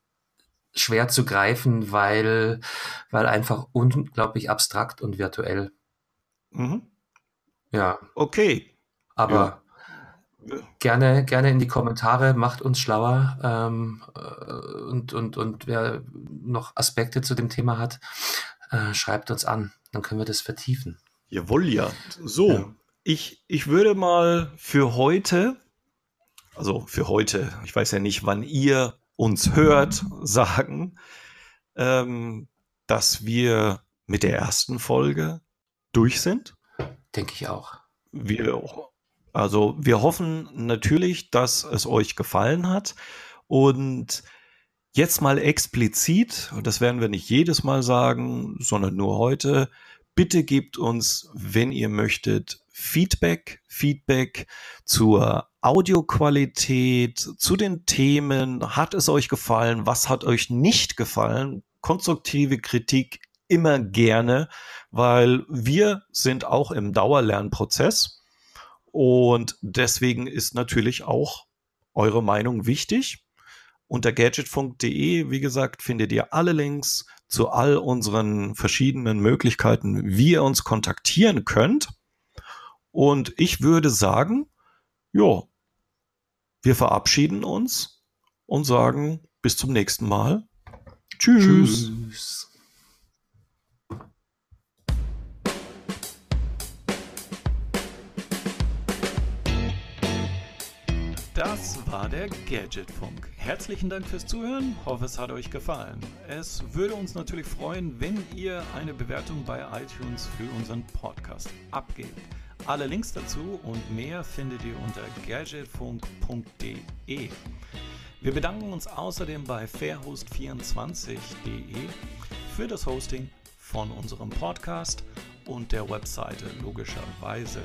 schwer zu greifen, weil, weil einfach unglaublich abstrakt und virtuell. Mhm. Ja. Okay. Aber ja. gerne, gerne in die Kommentare, macht uns schlauer. Ähm, äh, und, und, und wer noch Aspekte zu dem Thema hat, äh, schreibt uns an. Dann können wir das vertiefen. Jawohl, ja. So, ja. Ich, ich würde mal für heute, also für heute, ich weiß ja nicht, wann ihr uns hört, sagen, ähm, dass wir mit der ersten Folge durch sind. Denke ich auch. Wir, also wir hoffen natürlich, dass es euch gefallen hat und jetzt mal explizit, und das werden wir nicht jedes Mal sagen, sondern nur heute, bitte gebt uns, wenn ihr möchtet, Feedback, Feedback zur Audioqualität, zu den Themen. Hat es euch gefallen? Was hat euch nicht gefallen? Konstruktive Kritik immer gerne, weil wir sind auch im Dauerlernprozess und deswegen ist natürlich auch eure Meinung wichtig. Unter gadgetfunk.de, wie gesagt, findet ihr alle Links zu all unseren verschiedenen Möglichkeiten, wie ihr uns kontaktieren könnt. Und ich würde sagen, ja, wir verabschieden uns und sagen bis zum nächsten Mal. Tschüss. Tschüss. Das war der Gadgetfunk. Herzlichen Dank fürs Zuhören. Hoffe, es hat euch gefallen. Es würde uns natürlich freuen, wenn ihr eine Bewertung bei iTunes für unseren Podcast abgebt. Alle Links dazu und mehr findet ihr unter gadgetfunk.de. Wir bedanken uns außerdem bei fairhost24.de für das Hosting von unserem Podcast und der Webseite logischerweise.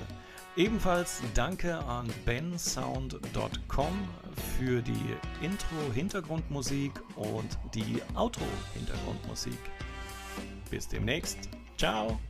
Ebenfalls danke an bensound.com für die Intro-Hintergrundmusik und die Outro-Hintergrundmusik. Bis demnächst. Ciao!